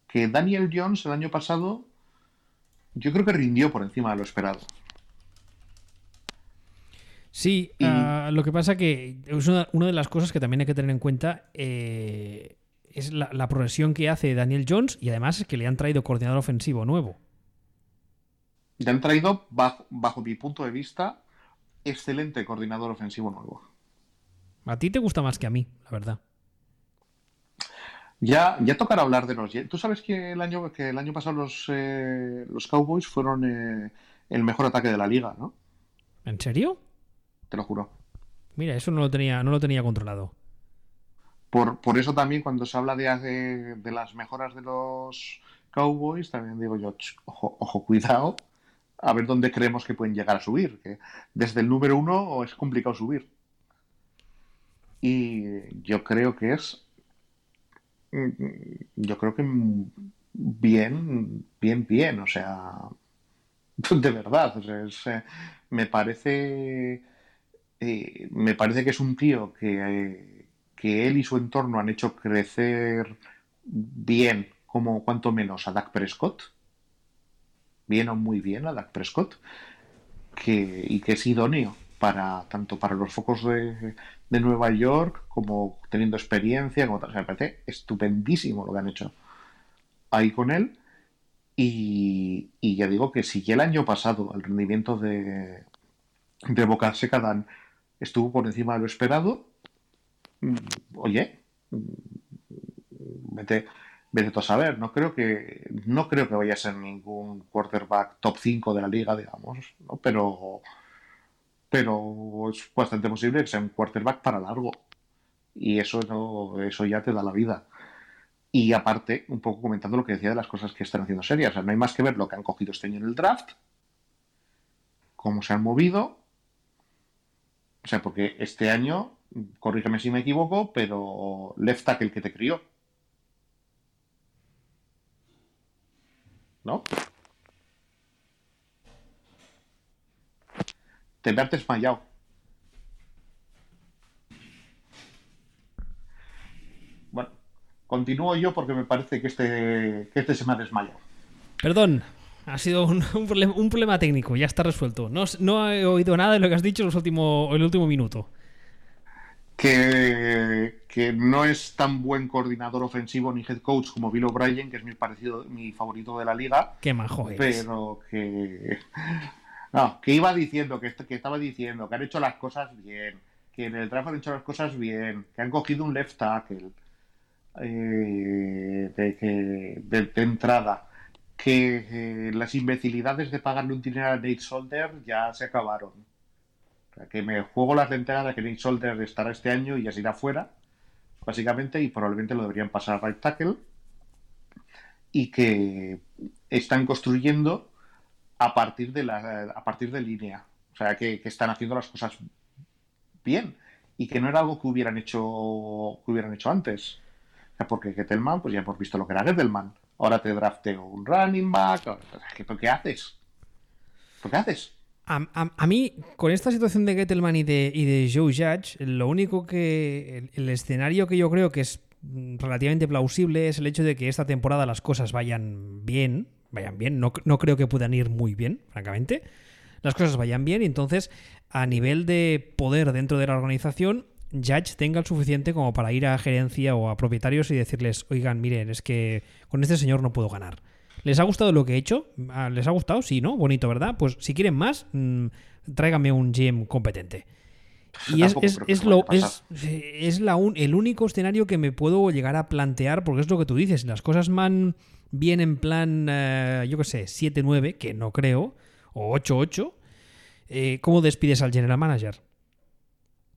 que Daniel Jones el año pasado yo creo que rindió por encima de lo esperado. Sí, y... uh, lo que pasa que es una, una, de las cosas que también hay que tener en cuenta eh, es la, la, progresión que hace Daniel Jones y además es que le han traído coordinador ofensivo nuevo. Le han traído, bajo, bajo mi punto de vista, excelente coordinador ofensivo nuevo. A ti te gusta más que a mí, la verdad. Ya, ya tocará hablar de los. Tú sabes que el año, que el año pasado los, eh, los Cowboys fueron eh, el mejor ataque de la liga, ¿no? ¿En serio? Te lo juro. Mira, eso no lo tenía, no lo tenía controlado. Por, por eso también cuando se habla de, de, de, las mejoras de los Cowboys, también digo yo, ojo, ojo, cuidado, a ver dónde creemos que pueden llegar a subir. Que desde el número uno es complicado subir. Y yo creo que es. Yo creo que bien, bien, bien. O sea, de verdad. O sea, es, eh, me parece. Eh, me parece que es un tío que, eh, que él y su entorno han hecho crecer bien, como cuanto menos a Dak Prescott bien o muy bien a Dak Prescott que, y que es idóneo para tanto para los focos de, de Nueva York como teniendo experiencia como tal. O me parece estupendísimo lo que han hecho ahí con él y, y, ya digo que si ya el año pasado el rendimiento de, de Boca Secadan estuvo por encima de lo esperado oye vete, vete a saber, no creo que no creo que vaya a ser ningún quarterback top 5 de la liga, digamos, ¿no? pero pero es bastante posible que sea un quarterback para largo y eso no, eso ya te da la vida. Y aparte, un poco comentando lo que decía de las cosas que están haciendo serias, o sea, no hay más que ver lo que han cogido este año en el draft, cómo se han movido, o sea, porque este año, corrígeme si me equivoco, pero left tackle que te crió, ¿no? Te has desmayado. Bueno, continúo yo porque me parece que este, que este se me ha desmayado. Perdón, ha sido un, un, problema, un problema, técnico, ya está resuelto. No, no, he oído nada de lo que has dicho en, los último, en el último minuto. Que, que, no es tan buen coordinador ofensivo ni head coach como Bill O'Brien, que es mi, parecido, mi favorito de la liga. Qué majo eres. Pero que. No, que iba diciendo, que, que estaba diciendo, que han hecho las cosas bien, que en el draft han hecho las cosas bien, que han cogido un left tackle eh, de, de, de, entrada, que las imbecilidades de pagarle un dinero a Nate Solder ya se acabaron. O que me juego las lentejas de que Nate Solder estará este año y ya se irá fuera, básicamente, y probablemente lo deberían pasar a right tackle. Y que están construyendo a partir de la a partir de línea. O sea, que, están haciendo las cosas bien. Y que no era algo que hubieran hecho que hubieran hecho antes. Porque Gettelman, pues ya hemos visto lo que era Gettelman. Ahora te drafteo un running back. ¿Qué, ¿Qué haces? ¿Qué haces? A, a, mí, con esta situación de Gettelman y de, y de Joe Judge, lo único que. El, el, escenario que yo creo que es relativamente plausible es el hecho de que esta temporada las cosas vayan bien. Vayan bien. No, no creo que puedan ir muy bien, francamente. Las cosas vayan bien y entonces, a nivel de poder dentro de la organización, Judge tenga el suficiente como para ir a gerencia o a propietarios y decirles, oigan, miren, es que con este señor no puedo ganar. ¿Les ha gustado lo que he hecho? ¿Les ha gustado? Sí, ¿no? Bonito, ¿verdad? Pues si quieren más, mmm, tráigame un GM competente. Y es, es, es, lo, es, es la un, el único escenario que me puedo llegar a plantear, porque es lo que tú dices, las cosas van, bien en plan, eh, yo qué sé, 7-9, que no creo, o 8-8, eh, ¿cómo despides al general manager?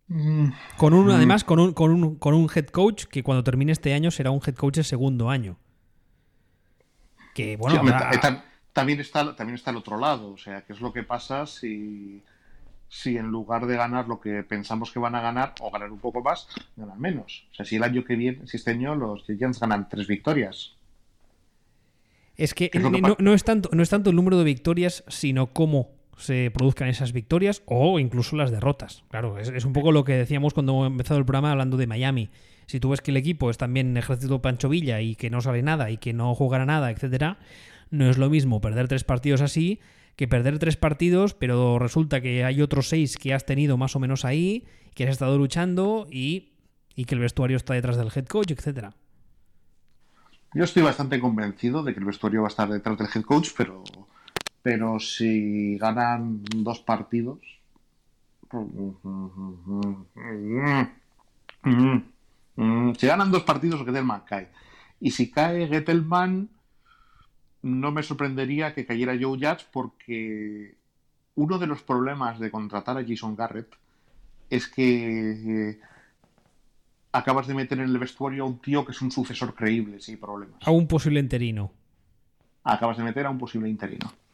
Mm. Con un, además, con un, con, un, con un head coach que cuando termine este año será un head coach de segundo año. Que bueno, Sí, habrá- tam- también, está, también está el otro lado, o sea, qué es lo que pasa si, si en lugar de ganar lo que pensamos que van a ganar, o ganar un poco más, ganan menos. O sea, si el año que viene, si este año los Giants ganan tres victorias. Es que, ¿Qué es lo que no, no es tanto, no es tanto el número de victorias, sino cómo se produzcan esas victorias o incluso las derrotas. Claro, es, un poco lo que decíamos cuando hemos empezado el programa hablando de Miami. Si tú ves que el equipo es también ejército Pancho Villa y que no sale nada y que no jugará nada, etcétera, no es lo mismo perder tres partidos así que perder tres partidos, pero resulta que hay otros seis que has tenido más o menos ahí, que has estado luchando y, y que el vestuario está detrás del head coach, etcétera. Yo estoy bastante convencido de que el vestuario va a estar detrás del head coach, pero, pero si ganan dos partidos. Si ganan dos partidos, Gettelman cae. Y si cae Gettelman, no me sorprendería que cayera Joe Judge porque uno de los problemas de contratar a Jason Garrett es que eh, acabas de meter en el vestuario a un tío que es un sucesor creíble, sin problemas. A un posible interino. Acabas de meter a un posible interino.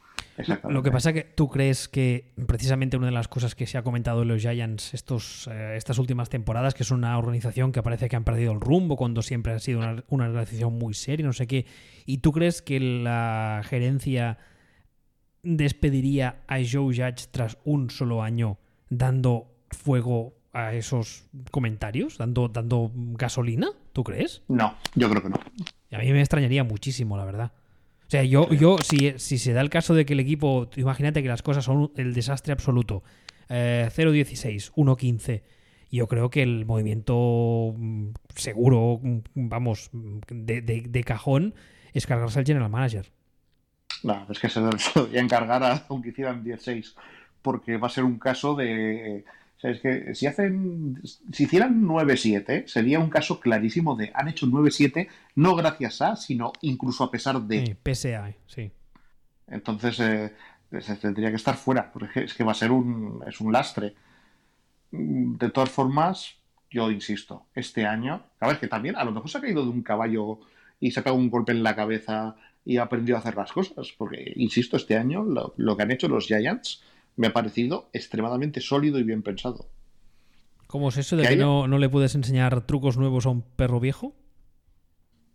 Lo que pasa que tú crees que precisamente una de las cosas que se ha comentado en los Giants estos, eh, estas últimas temporadas, que es una organización que parece que han perdido el rumbo cuando siempre ha sido una, una organización muy seria, no sé qué, y tú crees que la gerencia despediría a Joe Judge tras un solo año dando fuego a esos comentarios, dando, dando gasolina, ¿tú crees? No, yo creo que no. Y a mí me extrañaría muchísimo, la verdad. O sea, yo, yo si, si se da el caso de que el equipo, imagínate que las cosas son el desastre absoluto, eh, 0-16, 1-15, yo creo que el movimiento mm, seguro, mm, vamos, mm, de, de- de cajón, es cargarse al general manager. No, es que se se lo voy a encargar a aunque hicieran 16, porque va a ser un caso de. O sea, es que si hacen. Si hicieran 9-7, sería un caso clarísimo de han hecho 9-7, no gracias a, sino incluso a pesar de. Sí, PSA, sí. Entonces, eh, se tendría que estar fuera, porque es que va a ser un, es un lastre. De todas formas, yo insisto, este año, a ver, que también a lo mejor se ha caído de un caballo y se ha pegado un golpe en la cabeza y ha aprendido a hacer las cosas, porque, insisto, este año lo, lo que han hecho los Giants me ha parecido extremadamente sólido y bien pensado. ¿Cómo es eso de ¿Que que haya? no, no le puedes enseñar trucos nuevos a un perro viejo?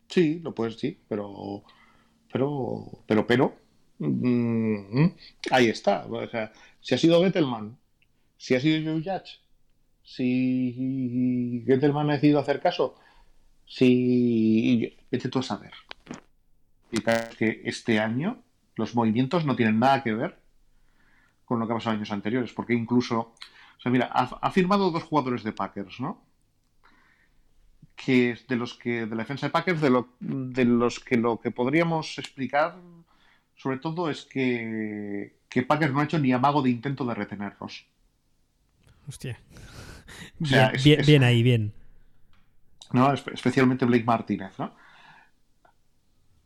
Sí, lo puedes, sí, pero, pero, pero, pero, mm, ahí está. O sea, si ha sido Gettelman, si ha sido Joe Judge, si Gettelman ha decidido hacer caso, si, vete tú a saber. Y que este año los movimientos no tienen nada que ver con lo que ha pasado años anteriores, porque incluso, o sea, mira, ha, ha firmado dos jugadores de Packers, ¿no? que es de los que de la defensa de Packers de, lo- de los que lo que podríamos explicar sobre todo es que, que Packers no ha hecho ni amago de intento de retenerlos. Hostia. O sea, bien, es- bien- es- bien ahí, bien. ¿no? Espe- Especialmente Blake Martínez, ¿no?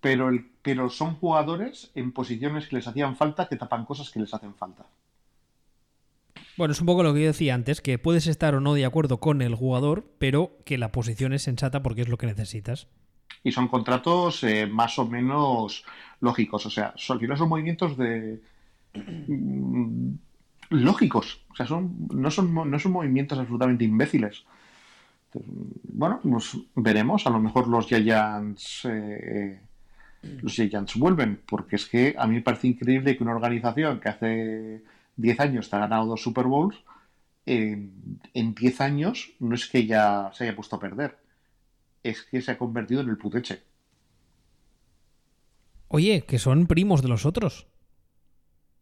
Pero, el, pero son jugadores en posiciones que les hacían falta que tapan cosas que les hacen falta. Bueno, es un poco lo que yo decía antes, que puedes estar o no de acuerdo con el jugador, pero que la posición es sensata porque es lo que necesitas. Y son contratos eh, más o menos lógicos. O sea, son, son movimientos de. mm, lógicos. O sea, son, no, son, no son movimientos absolutamente imbéciles. Entonces, bueno, pues veremos. A lo mejor los Giants. eh, los Giants vuelven. Porque es que a mí me parece increíble que una organización que hace 10 años te ha ganado dos Super Bowls. En en 10 años no es que ya se haya puesto a perder es que se ha convertido en el puteche. Oye, que son primos de los otros.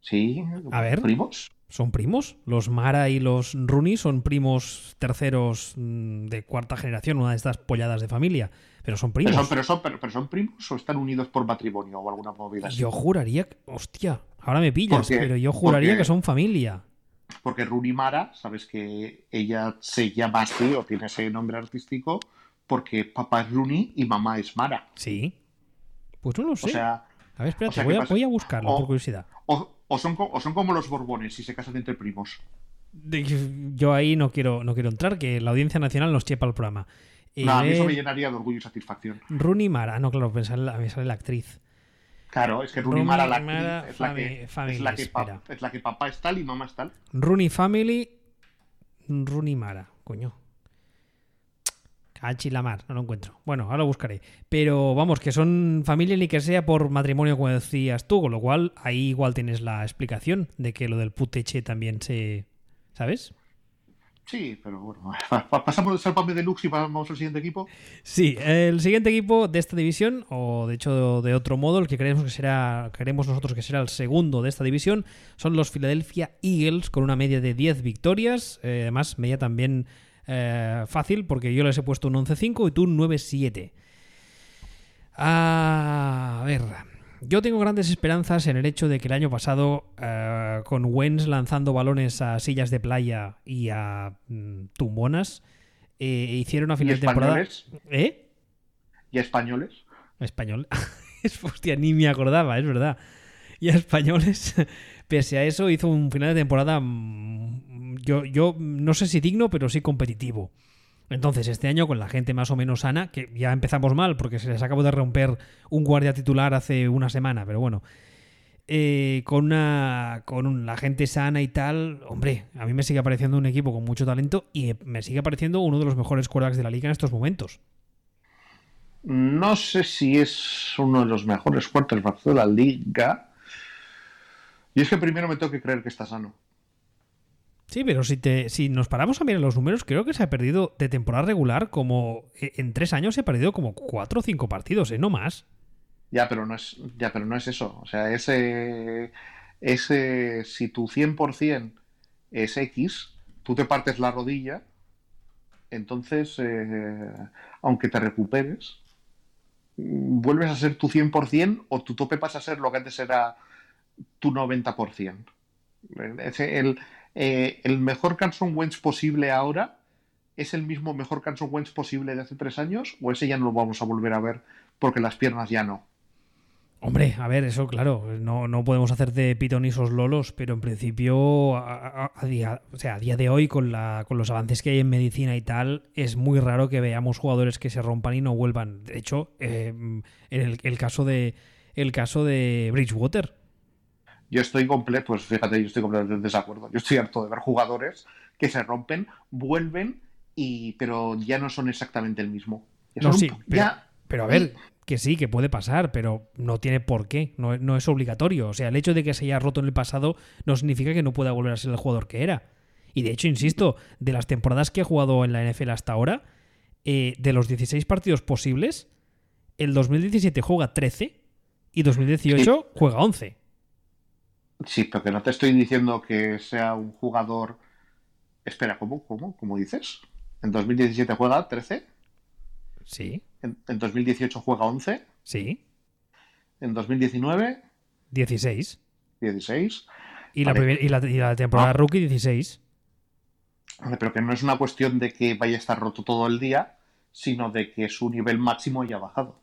Sí, A ver. primos. ¿Son primos? Los Mara y los Rooney son primos terceros mm, de cuarta generación, una de estas polladas de familia. Pero son Pero primos. son, pero, son, pero- pero son primos o están unidos por matrimonio o alguna movida así. Yo juraría que... Hostia, ahora me pillas, pero yo juraría que son familia. Porque Rooney Mara, sabes que ella se llama así o tiene ese nombre artístico porque papá es Rooney y mamá es Mara. Sí. Pues no lo sé. O sea, a ver, espérate, o sea, voy, ¿qué a, voy a buscarlo O- por curiosidad. o, o son, o son como los Borbones si se casan entre primos. Yo ahí no quiero, no quiero entrar, que la audiencia nacional nos chepa el programa. Eh, No, a mí eso me ver, llenaría de orgullo y satisfacción. Rooney Mara, no, claro, pensar en la, me sale la actriz. Claro, es que Rooney Mara, la actriz, Mara, es, la que, Family, es, la que pa- espera. es la que papá es tal y mamá es tal. Rooney Family. Rooney Mara, coño. Cachi la mar, no lo encuentro. Bueno, ahora lo buscaré. Pero vamos, que son familia ni que sea por matrimonio, como decías tú, con lo cual ahí igual tienes la explicación de que lo del puteche también se. ¿Sabes? Sí, pero bueno. pa- pa- Pasamos del Salpame Deluxe y vamos al siguiente equipo. Sí, el siguiente equipo de esta división, o de hecho de otro modo, el que creemos que será, creemos nosotros que será el segundo de esta división, son los Philadelphia Eagles con una media de 10 victorias. eh, además, media también eh, fácil porque yo les he puesto un 11-5 y tú un 9-7. A ver, yo tengo grandes esperanzas en el hecho de que el año pasado, eh, con Wentz lanzando balones a sillas de playa y a mm, tumbonas, eh, hicieron a final de temporada. ¿Eh? Y españoles. Español. Es- Hostia, ni me acordaba, es verdad. Y a españoles, pese a eso, hizo un final de temporada. mm, Yo, yo no sé si digno, pero sí competitivo. Entonces, este año, con la gente más o menos sana, que ya empezamos mal porque se les acabó de romper un guardia titular hace una semana, pero bueno. eh, con una con la gente sana y tal, hombre, a mí me sigue pareciendo un equipo con mucho talento y me sigue pareciendo uno de los mejores quarterbacks de la liga en estos momentos. No sé si es uno de los mejores quarterbacks de la liga. Y es que primero me tengo que creer que está sano. Sí, pero si, te, si nos paramos a mirar los números, creo que se ha perdido de temporada regular como. eh, En tres años se ha perdido como cuatro o cinco partidos, ¿eh? No más. Ya, pero no es, ya, pero no es eso. O sea, ese, ese si tu 100% es X, tú te partes la rodilla, entonces, eh, aunque te recuperes, mm, vuelves a ser tu 100% o tu tope pasa a ser lo que antes era tu 90%. Ese- el, eh, el mejor Carson Wentz posible ahora es el mismo mejor Carson Wentz posible de hace tres años o ese ya no lo vamos a volver a ver porque las piernas ya no. Hombre, a ver, eso claro, no, no podemos hacer de pitonisos lolos, pero en principio, a día, o sea, a día de hoy, con, la, con los avances que hay en medicina y tal, es muy raro que veamos jugadores que se rompan y no vuelvan. De hecho, eh, en el, el caso de el caso de Bridgewater, Yo estoy completo, pues fíjate, yo estoy completamente en desacuerdo. Yo estoy harto de ver jugadores que se rompen, vuelven, y pero ya no son exactamente el mismo. Ya No, un sí, pero- ya- Pero a ver, que sí, que puede pasar, pero no tiene por qué, no, no es obligatorio. O sea, el hecho de que se haya roto en el pasado no significa que no pueda volver a ser el jugador que era. Y de hecho, insisto, de las temporadas que ha jugado en la NFL hasta ahora, eh, de los 16 partidos posibles, el 2017 juega 13 y 2018 juega 11. Sí, pero que no te estoy diciendo que sea un jugador. Espera, ¿cómo? ¿Cómo? ¿Cómo dices? En 2017 juega 13, Sí, en, en 2018 juega 11, sí, en 2019 16. 16. Y la, Vale. primer- y la, y la temporada Ah. rookie 16. Vale, Pero que no es una cuestión de que vaya a estar roto todo el día, sino de que su nivel máximo haya bajado.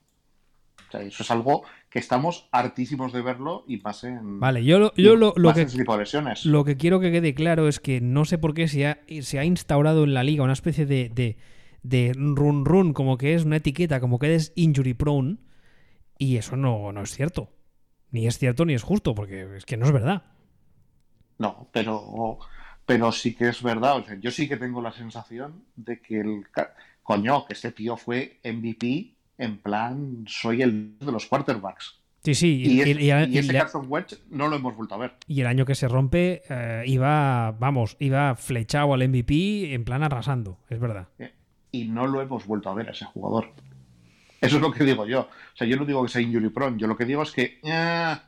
O sea, eso es algo que estamos hartísimos de verlo y más en, Vale, yo lo, yo lo, lo que, en ese tipo de lesiones. Lo que quiero que quede claro es que no sé por qué se ha, se ha instaurado en la liga una especie de, de, de run run, como que es una etiqueta, como que eres injury prone, y eso no, no es cierto. Ni es cierto ni es justo, porque es que no es verdad. No, pero, pero sí que es verdad. O sea, yo sí que tengo la sensación de que el coño, que este tío fue MVP en plan, soy el de los quarterbacks. Sí, sí, Y, y, es- y- y- ese Carson Wentz no lo hemos vuelto a ver. y el año que se rompe eh, iba, vamos, iba flechado al MVP en plan arrasando, es verdad. Y no lo hemos vuelto a ver a ese jugador. Eso es lo que digo yo. O sea, yo no digo que sea injury prone. Yo lo que digo es que, ah,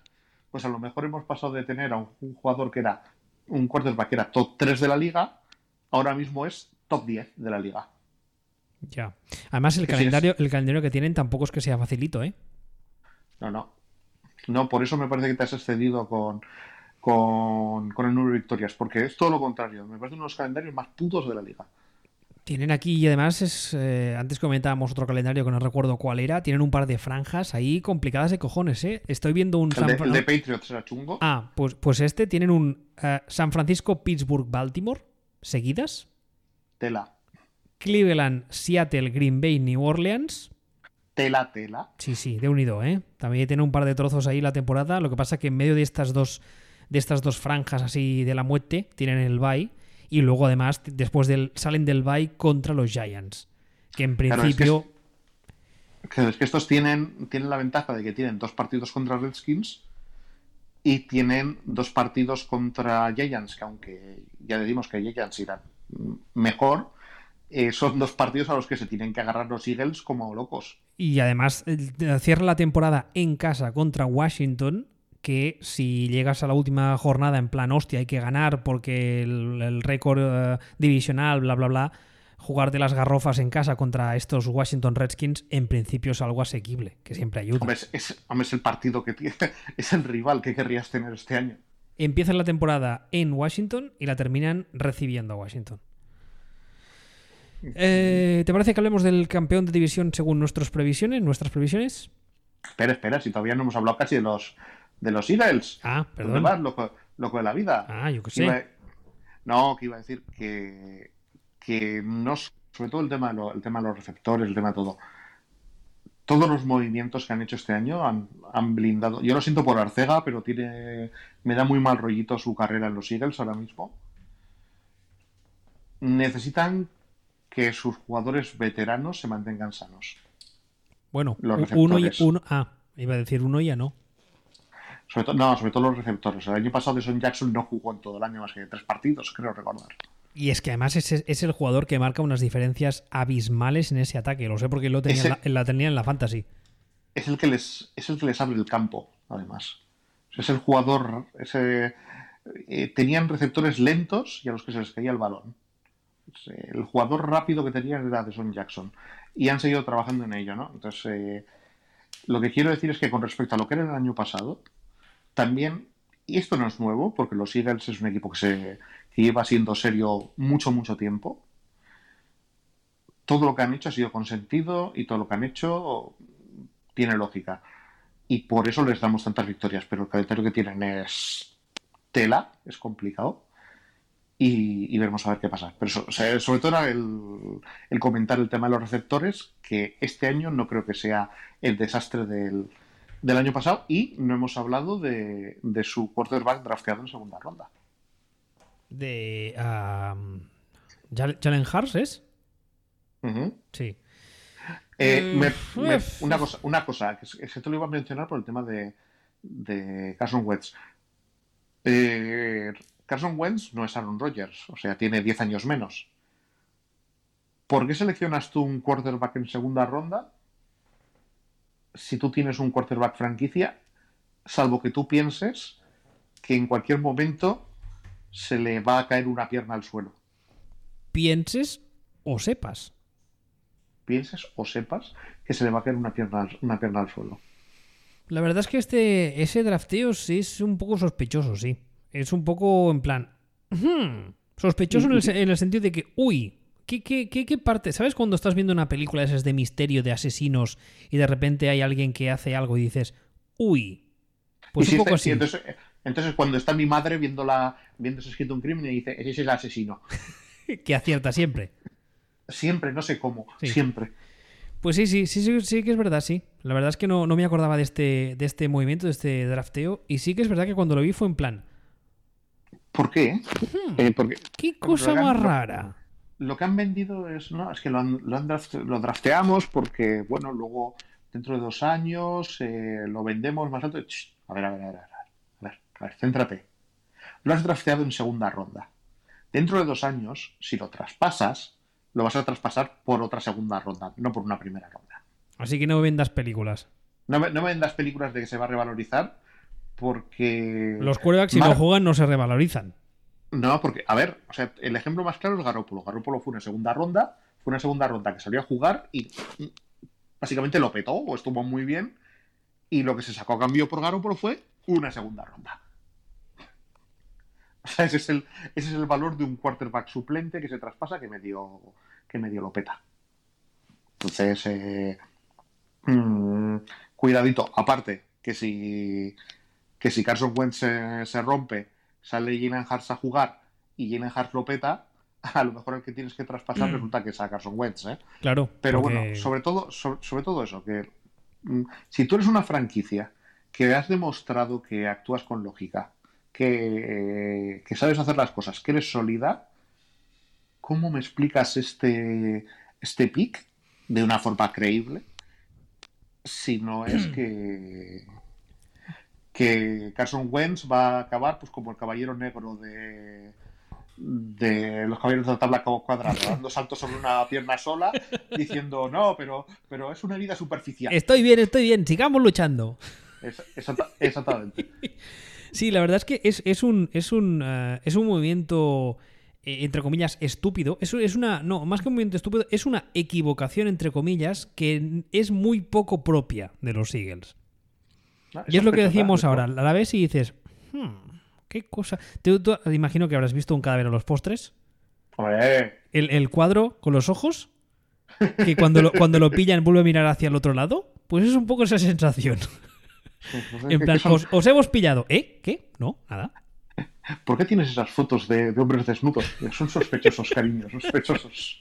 pues a lo mejor hemos pasado de tener a un, un jugador que era un quarterback que era top 3 de la liga, ahora mismo es top 10 de la liga. Ya. Además, el calendario, el calendario que tienen tampoco es que sea facilito, ¿eh? No, no. No, por eso me parece que te has excedido con, con, con el número de victorias, porque es todo lo contrario. Me parece uno de los calendarios más putos de la liga. Tienen aquí, y además, es, eh, antes comentábamos otro calendario que no recuerdo cuál era, tienen un par de franjas ahí complicadas de cojones, ¿eh? Estoy viendo un... El de, el de Patriots era chungo. Ah, pues, pues este tienen un eh, San Francisco, Pittsburgh, Baltimore, seguidas. Tela. Cleveland, Seattle, Green Bay, New Orleans. Tela, tela. Sí, sí, de unido, ¿eh? También tiene un par de trozos ahí la temporada. Lo que pasa que en medio de estas dos, de estas dos franjas así de la muerte, tienen el bye. Y luego, además, después del, salen del bye contra los Giants. Que en Claro, es que principio. Claro, es que estos tienen, tienen la ventaja de que tienen dos partidos contra Redskins y tienen dos partidos contra Giants, que aunque ya decimos que Giants irán mejor, eh, son dos partidos a los que se tienen que agarrar los Eagles como locos. Y además eh, cierra la temporada en casa contra Washington, que si llegas a la última jornada en plan, hostia, hay que ganar porque el, el récord eh, divisional, bla, bla, bla, jugar de las garrofas en casa contra estos Washington Redskins, en principio es algo asequible, que siempre ayuda. Hombre, es, es- hombre, es el partido que tiene, es el rival que querrías tener este año. Empiezan la temporada en Washington y la terminan recibiendo a Washington. Eh, ¿Te parece que hablemos del campeón de división según nuestras previsiones? ¿Nuestras previsiones? Espera, espera, si todavía no hemos hablado casi de los, de los Eagles. Ah, ¿Dónde perdón. vas, loco, loco de la vida? Ah, yo qué iba- sé. no, que iba a decir que, que no, sobre todo el tema, el tema de los receptores, el tema de todo. Todos los movimientos que han hecho este año han, han blindado. Yo lo siento por Arcega, pero tiene, me da muy mal rollito su carrera en los Eagles ahora mismo. Necesitan que sus jugadores veteranos se mantengan sanos. Bueno, Los uno y receptores. uno. Ah, iba a decir uno ya no. Sobre no, sobre todo los receptores. El año pasado Deson Jackson no jugó en todo el año más que tres partidos, creo recordar. Y es que además es, es el jugador que marca unas diferencias abismales en ese ataque. Lo sé porque lo tenía, en la, la tenía en la fantasy. es el que les es el que les abre el campo, además. Es el jugador. Ese, eh, tenían receptores lentos y a los que se les caía el balón. El jugador rápido que tenían era Deson Jackson. Y han seguido trabajando en ello, ¿no? Entonces, eh, lo que quiero decir es que con respecto a lo que era el año pasado, también, y esto no es nuevo, porque los Eagles es un equipo que, se, que lleva siendo serio mucho, mucho tiempo. Todo lo que han hecho ha sido consentido y todo lo que han hecho tiene lógica. Y por eso les damos tantas victorias. Pero el calendario que tienen es tela, es complicado. Y, y veremos a ver qué pasa. Pero so- o sea, sobre todo era el, el comentar el tema de los receptores, que este año no creo que sea el desastre del, del año pasado. Y no hemos hablado de, de su quarterback drafteado en segunda ronda. De. um, Jal- Jalen Hurts es? Sí. Eh, me- me- uf. una cosa, una cosa que, es- que te lo iba a mencionar por el tema de, de Carson Wentz. Eh, Carson Wentz no es Aaron Rodgers, o sea, tiene 10 años menos. ¿Por qué seleccionas tú un quarterback en segunda ronda si tú tienes un quarterback franquicia, salvo que tú pienses que en cualquier momento se le va a caer una pierna al suelo? Pienses o sepas. Pienses o sepas que se le va a caer una pierna, al- una pierna al suelo. La verdad es que este ese drafteo sí es un poco sospechoso, sí. Es un poco en plan. "Hmm", Sospechoso en el, se- en el sentido de que, uy, ¿qué, qué, qué, qué parte? ¿Sabes cuando estás viendo una película de esas de misterio, de asesinos, y de repente hay alguien que hace algo y dices, uy? Pues si un poco este- así. entonces, entonces cuando está mi madre viendo la, viéndose escrito un crimen y dice, ese es el asesino. Que acierta siempre. Siempre, no sé cómo, Sí. siempre. Pues sí, sí, sí, sí, sí que es verdad, sí. La verdad es que no, no me acordaba de este, de este movimiento, de este drafteo. Y sí que es verdad que cuando lo vi fue en plan, ¿Por qué? "Hmm, Eh, porque qué cosa más rara. lo que han vendido es, no, es que lo, han- lo, han draft- lo drafteamos porque, bueno, luego dentro de dos años eh, lo vendemos más alto. Ch, a ver, a ver, a ver, a ver, a ver, a ver, céntrate. Lo has drafteado en segunda ronda. Dentro de dos años, si lo traspasas, lo vas a traspasar por otra segunda ronda, no por una primera ronda. Así que no vendas películas. No no me vendas películas de que se va a revalorizar porque... Los quarterbacks si Mar- no juegan no se revalorizan. No, porque, a ver, o sea, el ejemplo más claro es Garópolo. Garópolo fue una segunda ronda, fue una segunda ronda que salió a jugar y básicamente lo petó o estuvo muy bien. Y lo que se sacó a cambio por Garópolo fue una segunda ronda. O sea, ese es el, ese es el valor de un quarterback suplente que se traspasa, que medio, que medio lo peta. Entonces, eh, mm, cuidadito. Aparte, que si, que si Carson Wentz se, se rompe, sale Jalen Hurts a jugar y Jalen Hurts lo peta, a lo mejor el que tienes que traspasar resulta que es a Carson Wentz. ¿eh? Claro. Pero porque- bueno, sobre todo, sobre, sobre todo eso, que mm, si tú eres una franquicia que has demostrado que actúas con lógica, que, que sabes hacer las cosas, que eres sólida, ¿cómo me explicas este, este pick de una forma creíble? Si no es que, que Carson Wentz va a acabar pues como el caballero negro de, de los caballeros de la tabla cuadrada, dando saltos sobre una pierna sola, diciendo no, pero, pero es una herida superficial. Estoy bien, estoy bien, sigamos luchando. Es- exacta- exactamente. Sí, la verdad es que es, es un, es un, eh, es un movimiento, eh, entre comillas, estúpido. Es, es una, no, más que un movimiento estúpido, es una equivocación, entre comillas, que es muy poco propia de los Eagles. ¿No? Y es lo que ¿no? ahora, a la vez y dices, "Hmm, qué cosa. Tú- imagino que habrás visto un cadáver a los postres. Hombre, El, el cuadro con los ojos, que cuando lo, cuando lo pillan vuelve a mirar hacia el otro lado. Pues es un poco esa sensación. En ¿qué- plan, os hemos pillado. ¿Eh? ¿Qué? No, nada. ¿por qué tienes esas fotos de, de hombres desnudos? Son sospechosos, cariño, sospechosos.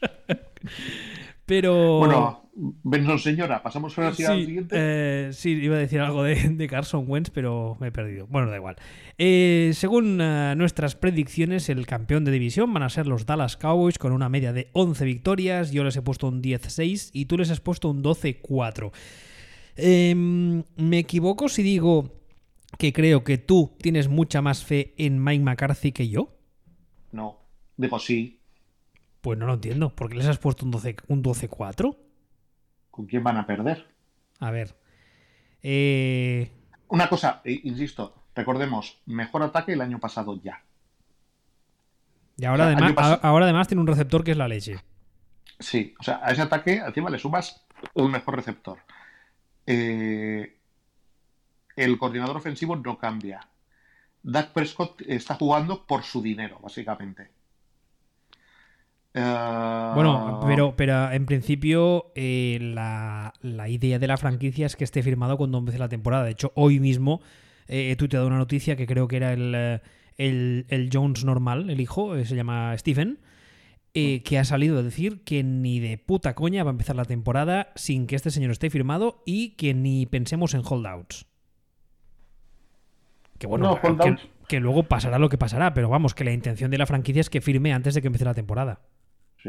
Pero. Bueno, Benson señora, pasamos sí al Sí, siguiente. eh, sí, iba a decir algo de, de Carson Wentz, pero me he perdido. Bueno, da igual. Eh, según eh, nuestras predicciones, el campeón de división van a ser los Dallas Cowboys con una media de 11 victorias. Yo les he puesto un 10-6 y tú les has puesto un 12-4. Em, me equivoco si digo que creo que tú tienes mucha más fe en Mike McCarthy que yo. No, digo sí. Pues no lo entiendo. ¿Por qué les has puesto un 12 un 12-4? ¿Con quién van a perder? A ver. Eh, Una cosa, eh, insisto, recordemos, mejor ataque el año pasado ya. Y ahora, O sea, además, ahora además tiene un receptor que es la leche. Sí, o sea, a ese ataque encima le sumas un mejor receptor. Eh, el coordinador ofensivo no cambia. Dak Prescott está jugando por su dinero, básicamente. Eh, Bueno, pero, pero en principio eh, la, la idea de la franquicia es que esté firmado cuando empiece la temporada. De hecho, hoy mismo eh, he tuiteado una noticia que creo que era el, eh, el, el Jones normal, el hijo, eh, se llama Stephen, eh, que ha salido a decir que ni de puta coña va a empezar la temporada sin que este señor esté firmado y que ni pensemos en holdouts. Que bueno, No, que- holdouts. que luego pasará lo que pasará, pero vamos, que la intención de la franquicia es que firme antes de que empiece la temporada.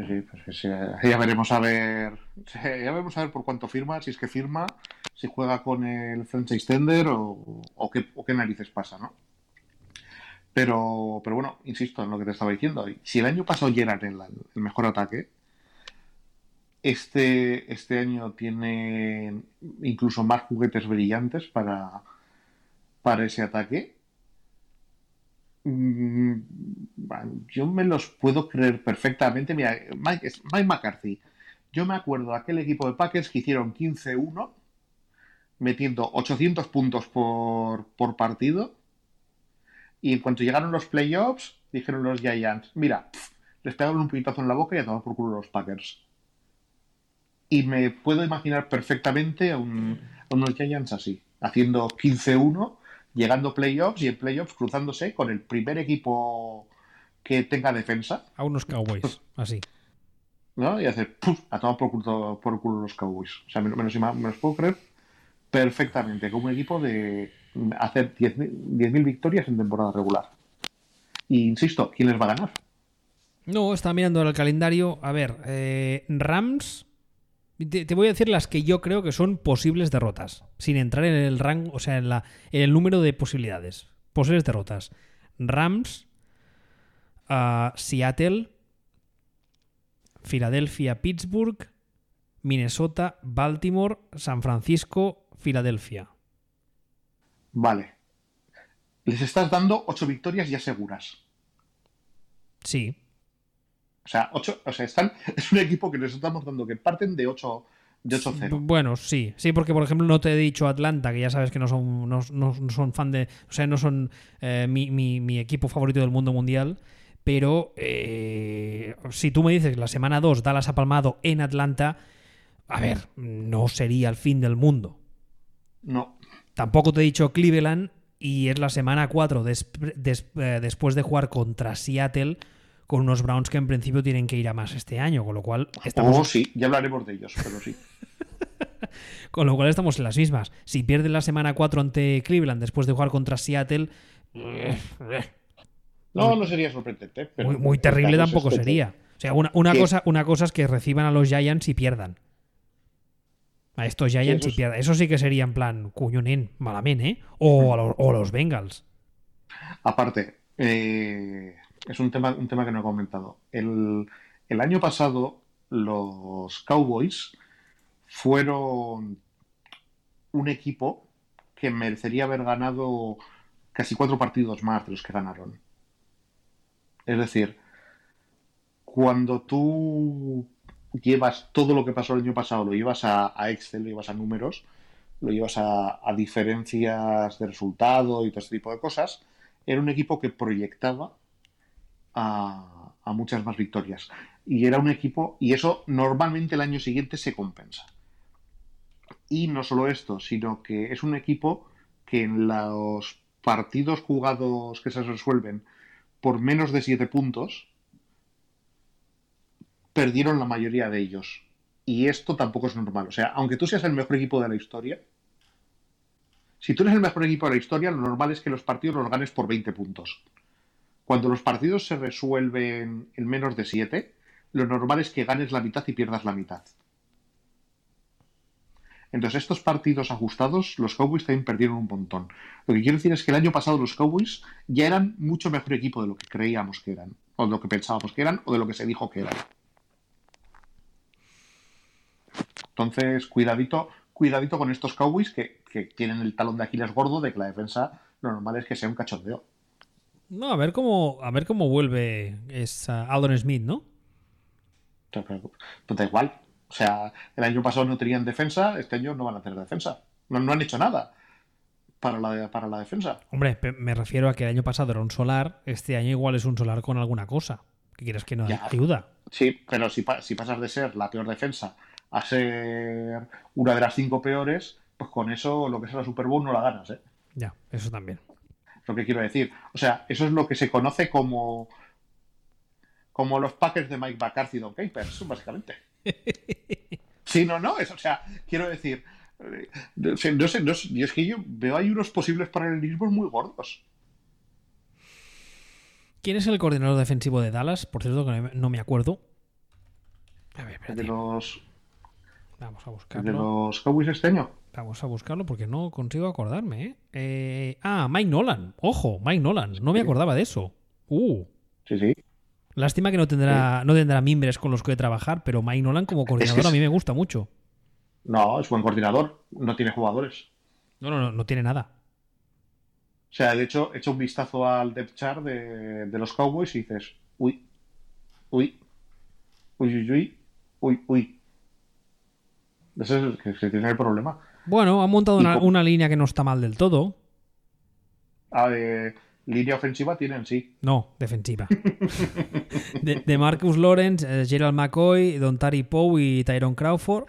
Sí, pues sí, ya veremos a ver. Ya veremos a ver por cuánto firma, si es que firma, si juega con el franchise tender o, o qué, o qué narices pasa, ¿no? Pero, pero bueno, insisto en lo que te estaba diciendo. Si el año pasado ya era el, el mejor ataque, este, este año tiene incluso más juguetes brillantes para, para ese ataque. Mm, Yo me los puedo creer perfectamente. Mira, Mike, McCarthy. Yo me acuerdo de aquel equipo de Packers que hicieron 15-1, metiendo 800 puntos por, partido. Y en cuanto llegaron los playoffs, dijeron los Giants: Mira, les pegaron un puñetazo en la boca y a tomar por culo los Packers. Y me puedo imaginar perfectamente a, a unos Giants así, haciendo 15-1 llegando playoffs y en playoffs cruzándose con el primer equipo que tenga defensa, A unos Cowboys, así. ¿no? Y hacer ¡puf! a tomar por culo, por culo los Cowboys. O sea, me, me los, me los puedo creer perfectamente como un equipo de hacer 10.000 10.000 victorias en temporada regular. Y insisto, ¿quién les va a ganar? No, estaba mirando el calendario. A ver, eh, Rams. Te, te voy a decir las que yo creo que son posibles derrotas. Sin entrar en el rango, o sea, en, la, en el número de posibilidades. Posibles derrotas. Rams, ah, Seattle, Filadelfia, Pittsburgh, Minnesota, Baltimore, San Francisco, Filadelfia. Vale. Les estás dando 8 victorias ya seguras. Sí, O sea, ocho, o sea están, es un equipo que les estamos dando que parten de 8 de 8-0. Bueno, sí, sí, porque por ejemplo no te he dicho Atlanta, que ya sabes que no son, no, no- no son fan de, o sea, no son eh, mi, mi- mi equipo favorito del mundo mundial, pero eh, si tú me dices que la semana 2 Dallas ha palmado en Atlanta, a ver, no sería el fin del mundo. No. Tampoco te he dicho Cleveland y es la semana 4 eh, después de jugar contra Seattle con unos Browns que en principio tienen que ir a más este año, con lo cual estamos... Oh, sí, ya hablaremos de ellos, pero sí. con lo cual estamos en las mismas. Si pierden la semana 4 ante Cleveland después de jugar contra Seattle... No, no sería sorprendente. muy, terrible tampoco sería. O sea, una, cosa, una cosa es que reciban a los Giants y pierdan. A estos Giants y pierdan. Eso sí que sería en plan cuñonín, malamente, ¿eh? O, a los, o los Bengals. Aparte, eh, es un tema, un tema que no he comentado. El, año pasado, los Cowboys fueron un equipo que merecería haber ganado casi cuatro partidos más de los que ganaron. Es decir, cuando tú llevas todo lo que pasó el año pasado, lo llevas a, Excel, lo llevas a números, lo llevas a, diferencias de resultado y todo este tipo de cosas, era un equipo que proyectaba a, muchas más victorias. Y era un equipo, y eso normalmente el año siguiente se compensa. Y no solo esto, sino que es un equipo que en los partidos jugados que se resuelven por menos de 7 puntos, perdieron la mayoría de ellos. Y esto tampoco es normal. O sea, aunque tú seas el mejor equipo de la historia, si tú eres el mejor equipo de la historia, lo normal es que los partidos los ganes por 20 puntos. Cuando los partidos se resuelven en menos de 7, lo normal es que ganes la mitad y pierdas la mitad. Entonces, estos partidos ajustados, los Cowboys también perdieron un montón. Lo que quiero decir es que el año pasado los Cowboys ya eran mucho mejor equipo de lo que creíamos que eran, o de lo que pensábamos que eran, o de lo que se dijo que eran. Entonces, cuidadito, cuidadito con estos Cowboys que, tienen el talón de Aquiles gordo de que la defensa lo normal es que sea un cachondeo. No, a ver cómo, a ver cómo vuelve esa Aldon Smith, ¿no? Pues da igual, o sea, el año pasado no tenían defensa, este año no van a tener defensa. No, no han hecho nada para la, para la defensa. Hombre, me refiero a que el año pasado era un solar, este año igual es un solar con alguna cosa. ¿Qué quieres que no ayuda? Sí, pero si, si pasas de ser la peor defensa a ser una de las cinco peores, pues con eso lo que es la Super Bowl no la ganas, ¿eh? Ya, eso también. Lo que quiero decir. O sea, eso es lo que se conoce como como los Packers de Mike McCarthy y Don Capers, básicamente. Sí, no, no, es, o sea, quiero decir, eh, no sé, no sé, es que yo veo ahí unos posibles paralelismos muy gordos. ¿Quién es el coordinador defensivo de Dallas? Por cierto, que no me acuerdo. A ver, de los. Vamos a buscarlo. ¿De los Cowboys este año? Vamos a buscarlo porque no consigo acordarme, ¿eh? ¿eh? ah, Mike Nolan. Ojo, Mike Nolan. No me acordaba de eso. Uh. Sí, sí. Lástima que no tendrá, no tendrá mimbres con los que trabajar, pero Mike Nolan como coordinador a mí me gusta mucho. No, es buen coordinador, no tiene jugadores. No, no, no, no tiene nada. O sea, de hecho, hecho un vistazo al depth chart de, los Cowboys y dices, uy, uy, uy, uy, uy, uy, uy. Ese es el que tiene el problema. Bueno, ha montado una, línea que no está mal del todo. Ah, de Línea ofensiva tienen, sí. No, defensiva. de, Marcus Lawrence, eh, Gerald McCoy, Don Tari Poe y Tyrone Crawford.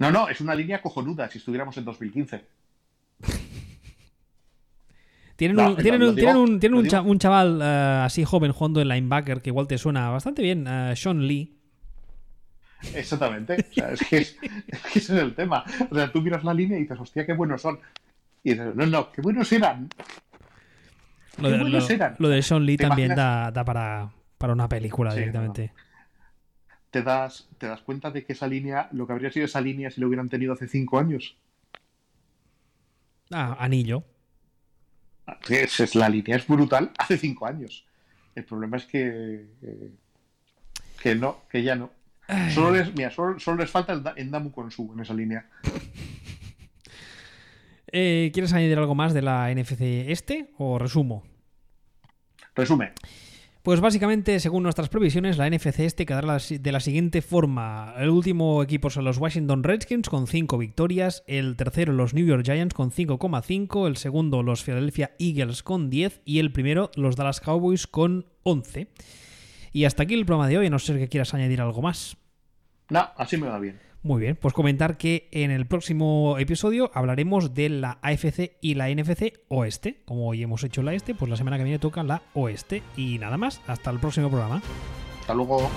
No, no, es una línea cojonuda si estuviéramos en 2015. Tienen, un, tienen, un, chaval eh, así joven jugando en linebacker que igual te suena bastante bien, uh, Sean Lee. Exactamente. O sea, es, que es, ese es el tema. O sea, tú miras la línea y dices, hostia, qué buenos son. Y dices, no, no, qué buenos eran. Lo de, lo, de Sean Lee también da, para, una película directamente. ¿Te, das, ¿Te das cuenta de que esa línea, lo que habría sido esa línea si lo hubieran tenido hace cinco años? Ah, anillo. Es, la línea es brutal hace cinco años. El problema es que. que no, que ya no. Solo les, mira, solo, les falta el, el Damu Konsu en esa línea. Eh, ¿Quieres añadir algo más de la NFC este o resumo? Resume. Pues básicamente, según nuestras previsiones, la NFC este quedará de la siguiente forma. El último equipo son los Washington Redskins con 5 victorias, el tercero los New York Giants con 5,5, el segundo los Philadelphia Eagles con 10 y el primero los Dallas Cowboys con 11. Y hasta aquí el programa de hoy, a no ser que quieras añadir algo más. No, así me va bien. Muy bien, pues comentar que en el próximo episodio hablaremos de la AFC y la NFC Oeste. Como hoy hemos hecho la Este, pues la semana que viene toca la Oeste. Y nada más, hasta el próximo programa. Hasta luego.